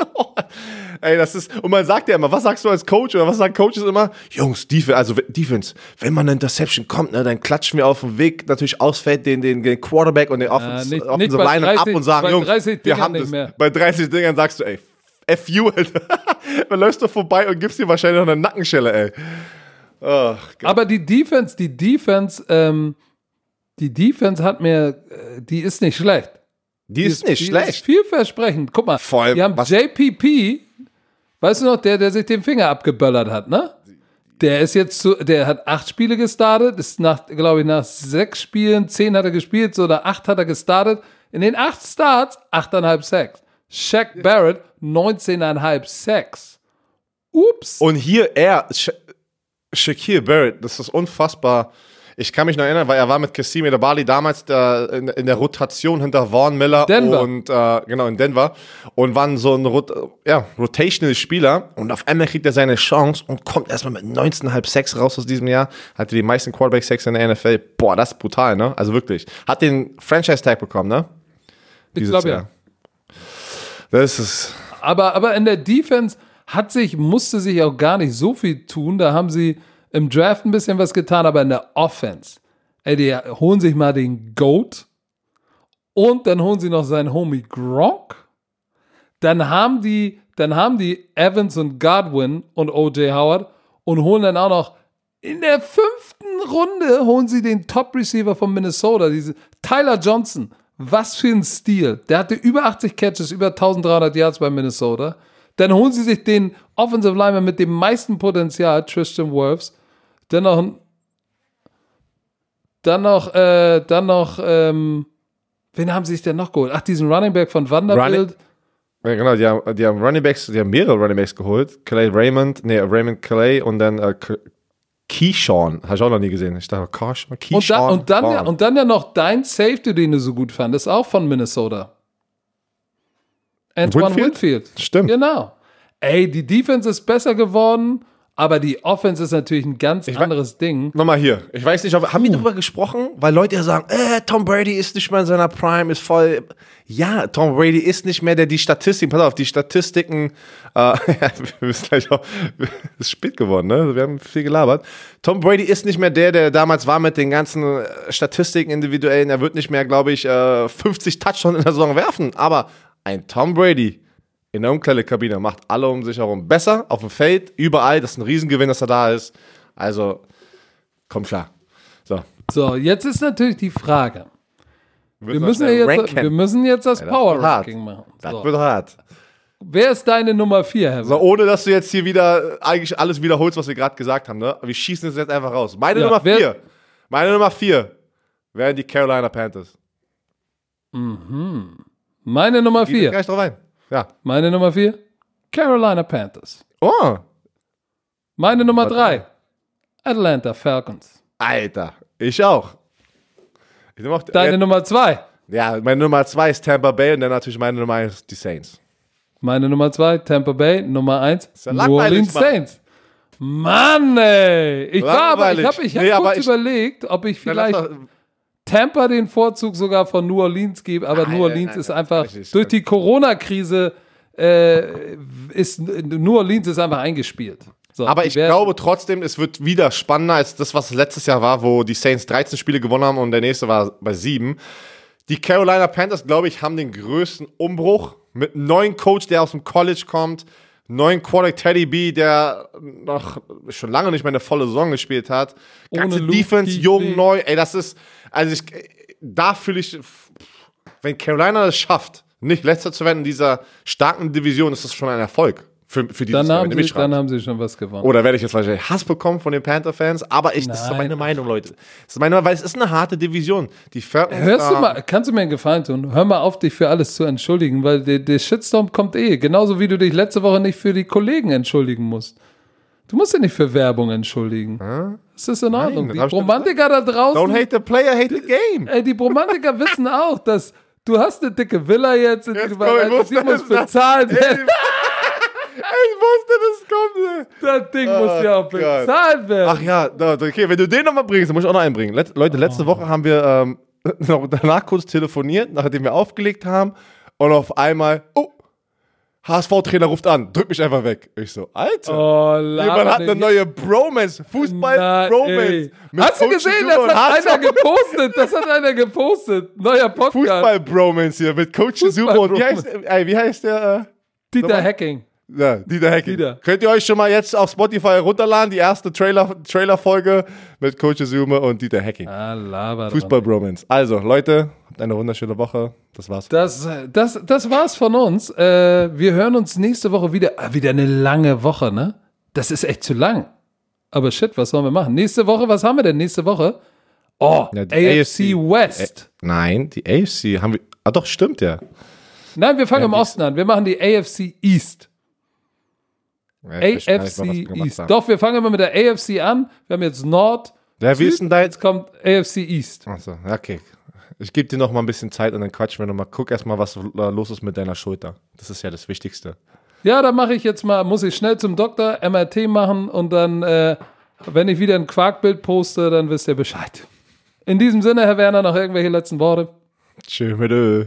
Ey, das ist, und man sagt ja immer, was sagst du als Coach oder was sagen Coaches immer? Jungs, Defense, also Defense, wenn man eine Interception kommt, ne, dann klatschen wir auf dem Weg natürlich ausfällt den, den, den Quarterback und den Offensive nicht bei Line ab 30 und sagen, bei Jungs, 30 wir haben nicht das. mehr. Bei 30 Dingern sagst du, ey, F you, Alter. (laughs) dann läufst du vorbei und gibst dir wahrscheinlich noch eine Nackenschelle, ey. Gott. Aber die Defense, die Defense, ähm, die Defense hat mir, äh, die ist nicht schlecht. Die ist nicht die schlecht. Ist vielversprechend. Guck mal, allem, die haben JPP, weißt du noch, der, der sich den Finger abgeböllert hat, ne? Der ist jetzt zu, der hat acht Spiele gestartet, ist nach, glaube ich, nach sechs Spielen, zehn hat er gespielt, so oder acht hat er gestartet. In den acht Starts, achteinhalb Sacks. Shaq Barrett, 19,5 Sacks. Ups. Und hier er, Sha Shaquille Barrett, das ist unfassbar. Ich kann mich noch erinnern, weil er war mit Kassim Bali damals da in, in der Rotation hinter Vaughn Miller Denver. und äh, genau in Denver und waren so ein Rot ja, rotational Spieler und auf einmal kriegt er seine Chance und kommt erstmal mit 19,5 Sacks raus aus diesem Jahr. Hatte die meisten Quarterback Sacks in der NFL. Boah, das ist brutal, ne? Also wirklich. Hat den Franchise Tag bekommen, ne? ich Dieses glaube ja. Das ist Aber, aber in der Defense hat sich, musste sich auch gar nicht so viel tun. Da haben sie im Draft ein bisschen was getan, aber in der Offense, ey, die holen sich mal den Goat und dann holen sie noch seinen Homie Gronk. Dann haben die, dann haben die Evans und Godwin und O.J. Howard und holen dann auch noch in der fünften Runde holen sie den Top-Receiver von Minnesota, diese Tyler Johnson. Was für ein Stil. Der hatte über 80 Catches, über 1300 Yards bei Minnesota. Dann holen sie sich den Offensive Lineman mit dem meisten Potenzial, Tristan Wirfs. Dann noch, ein- dann noch, äh, dann noch, ähm, wen haben sie sich denn noch geholt? Ach, diesen Running Back von Vanderbilt. Ja, genau, die haben, die haben Running Backs, die haben mehrere Running Backs geholt. Calais Raymond, nee, Raymond Calais und dann äh, Keyshawn. Habe ich auch noch nie gesehen. Ich dachte, Keyshawn. Und, Keyshawn dann, und, dann ja, und dann ja noch dein Safety, den du so gut fandest, auch von Minnesota. Antoine Winfield? Winfield. Stimmt. Genau. Ey, die Defense ist besser geworden, aber die Offense ist natürlich ein ganz anderes Ding. Nochmal hier. Ich weiß nicht, ob, haben wir darüber gesprochen? Weil Leute ja sagen, äh, Tom Brady ist nicht mehr in seiner Prime, ist voll. Ja, Tom Brady ist nicht mehr der, die Statistiken, pass auf, die Statistiken, äh, (laughs) ja, wir müssen gleich auch, es (laughs) ist spät geworden, ne? Wir haben viel gelabert. Tom Brady ist nicht mehr der, der damals war mit den ganzen äh, Statistiken individuellen. Er wird nicht mehr, glaube ich, äh, 50 Touchdowns in der Saison werfen. Aber ein Tom Brady in der Umkleidekabine macht alle um sich herum besser, auf dem Feld, überall. Das ist ein Riesengewinn, dass er da ist. Also, komm klar. So. So, jetzt ist natürlich die Frage. Wir müssen, ja schnell jetzt, wir müssen jetzt das das Power wird hart. Ranking machen. Das So. wird hart. Wer ist deine Nummer 4, Herr So, ohne dass du jetzt hier wieder eigentlich alles wiederholst, was wir gerade gesagt haben, ne? Wir schießen es jetzt einfach raus. Meine Ja, Nummer wer- vier. Meine Nummer vier wären die Carolina Panthers. Meine Nummer Geh 4. gleich drauf ein. Ja. Meine Nummer 4. Carolina Panthers. Oh, Meine Nummer 3. Atlanta Falcons. Alter. Ich auch. Ich auch Deine Nummer 2. ja, meine Nummer zwei ist Tampa Bay und dann natürlich meine Nummer eins die Saints. Meine Nummer 2. Tampa Bay. Nummer 1. ja New Orleans Mann. Saints. Mann, ey. Ich war aber, ich habe ich hab Nee, kurz ich- überlegt, ob ich Dann vielleicht doch- Tampa den Vorzug sogar von New Orleans gebe, aber Nein, New Orleans nein, ist einfach durch die Corona-Krise äh, ist New Orleans ist einfach eingespielt. So, Aber ich glaube trotzdem, es wird wieder spannender als das, was letztes Jahr war, wo die Saints 13 Spiele gewonnen haben und der nächste war bei 7. Die Carolina Panthers, glaube ich, haben den größten Umbruch mit einem neuen Coach, der aus dem College kommt, neuen Quarterback Teddy B, der noch schon lange nicht mehr eine volle Saison gespielt hat. Ganze Luke Defense, Kuechly. jung, neu. Ey, das ist, also ich, da fühle ich, wenn Carolina das schafft, nicht letzter zu werden in dieser starken Division, ist das schon ein Erfolg für, für dieses dann, Jahr, haben sie, dann haben sie schon was gewonnen. Oder werde ich jetzt wahrscheinlich Hass bekommen von den Panther-Fans? Aber ich, das ist Nein. meine Meinung, Leute. Das ist meine Meinung, weil es ist eine harte Division. Die Falcons, Hörst du mal, kannst du mir einen Gefallen tun? Hör mal auf, dich für alles zu entschuldigen, weil der, der Shitstorm kommt eh. Genauso wie du dich letzte Woche nicht für die Kollegen entschuldigen musst. Du musst dich nicht für Werbung entschuldigen. Das ist in Ordnung. das die hab ich doch Romantiker da draußen, Don't hate the player, hate the game. ey, die Romantiker (laughs) wissen auch, dass du hast eine dicke Villa jetzt, in die Jetzt du komm, ich bei- wusste die muss es. bezahlt (laughs) werden. Ich wusste, das kommt. Das Ding muss ja auch Gott. bezahlt werden. Ach ja, okay, wenn du den nochmal bringst, dann muss ich auch noch einen bringen. Let, Leute, Oh. letzte Woche haben wir ähm, (laughs) noch danach kurz telefoniert, nachdem wir aufgelegt haben. Und auf einmal, oh, HSV-Trainer ruft an, drück mich einfach weg. Ich so, Alter. oh, Jemand hat eine neue Bromance, Fußball-Bromance. Hast du gesehen, das hat einer gepostet. Das hat einer gepostet. Neuer Podcast. Fußball-Bromance hier mit Coach und wie heißt, ey, wie heißt der? Dieter Nochmal? Hacking. Äh, ja, Dieter Hecking. Dieter. Könnt ihr euch schon mal jetzt auf Spotify runterladen, die erste Trailer- Trailer-Folge mit Coach Zuma und Dieter Hacking. Ah. Fußball-Bromance. Also, Leute, habt eine wunderschöne Woche. Das war's. Das, das, das war's von uns. Äh, wir hören uns nächste Woche wieder. Ah, wieder eine lange Woche, ne? Das ist echt zu lang. Aber shit, was sollen wir machen? Nächste Woche, was haben wir denn nächste Woche? Oh, Ja, die AFC, AFC West. Nein, die AFC haben wir. Ah, doch, stimmt ja. Nein, wir fangen Ja, im Osten an. Wir machen die AFC East. Ja, AFC East. haben. Doch, wir fangen immer mit der AFC an. Wir haben jetzt Nord. Ja, wie ist denn da jetzt? Jetzt kommt AFC East. Achso, okay. Ich gebe dir noch mal ein bisschen Zeit und dann quatschen wir noch mal. Guck erst mal, was los ist mit deiner Schulter. Das ist ja das Wichtigste. Ja, da mache ich jetzt mal, muss ich schnell zum Doktor MRT machen und dann, äh, wenn ich wieder ein Quarkbild poste, dann wisst ihr Bescheid. In diesem Sinne, Herr Werner, noch irgendwelche letzten Worte? Tschö mit Ö.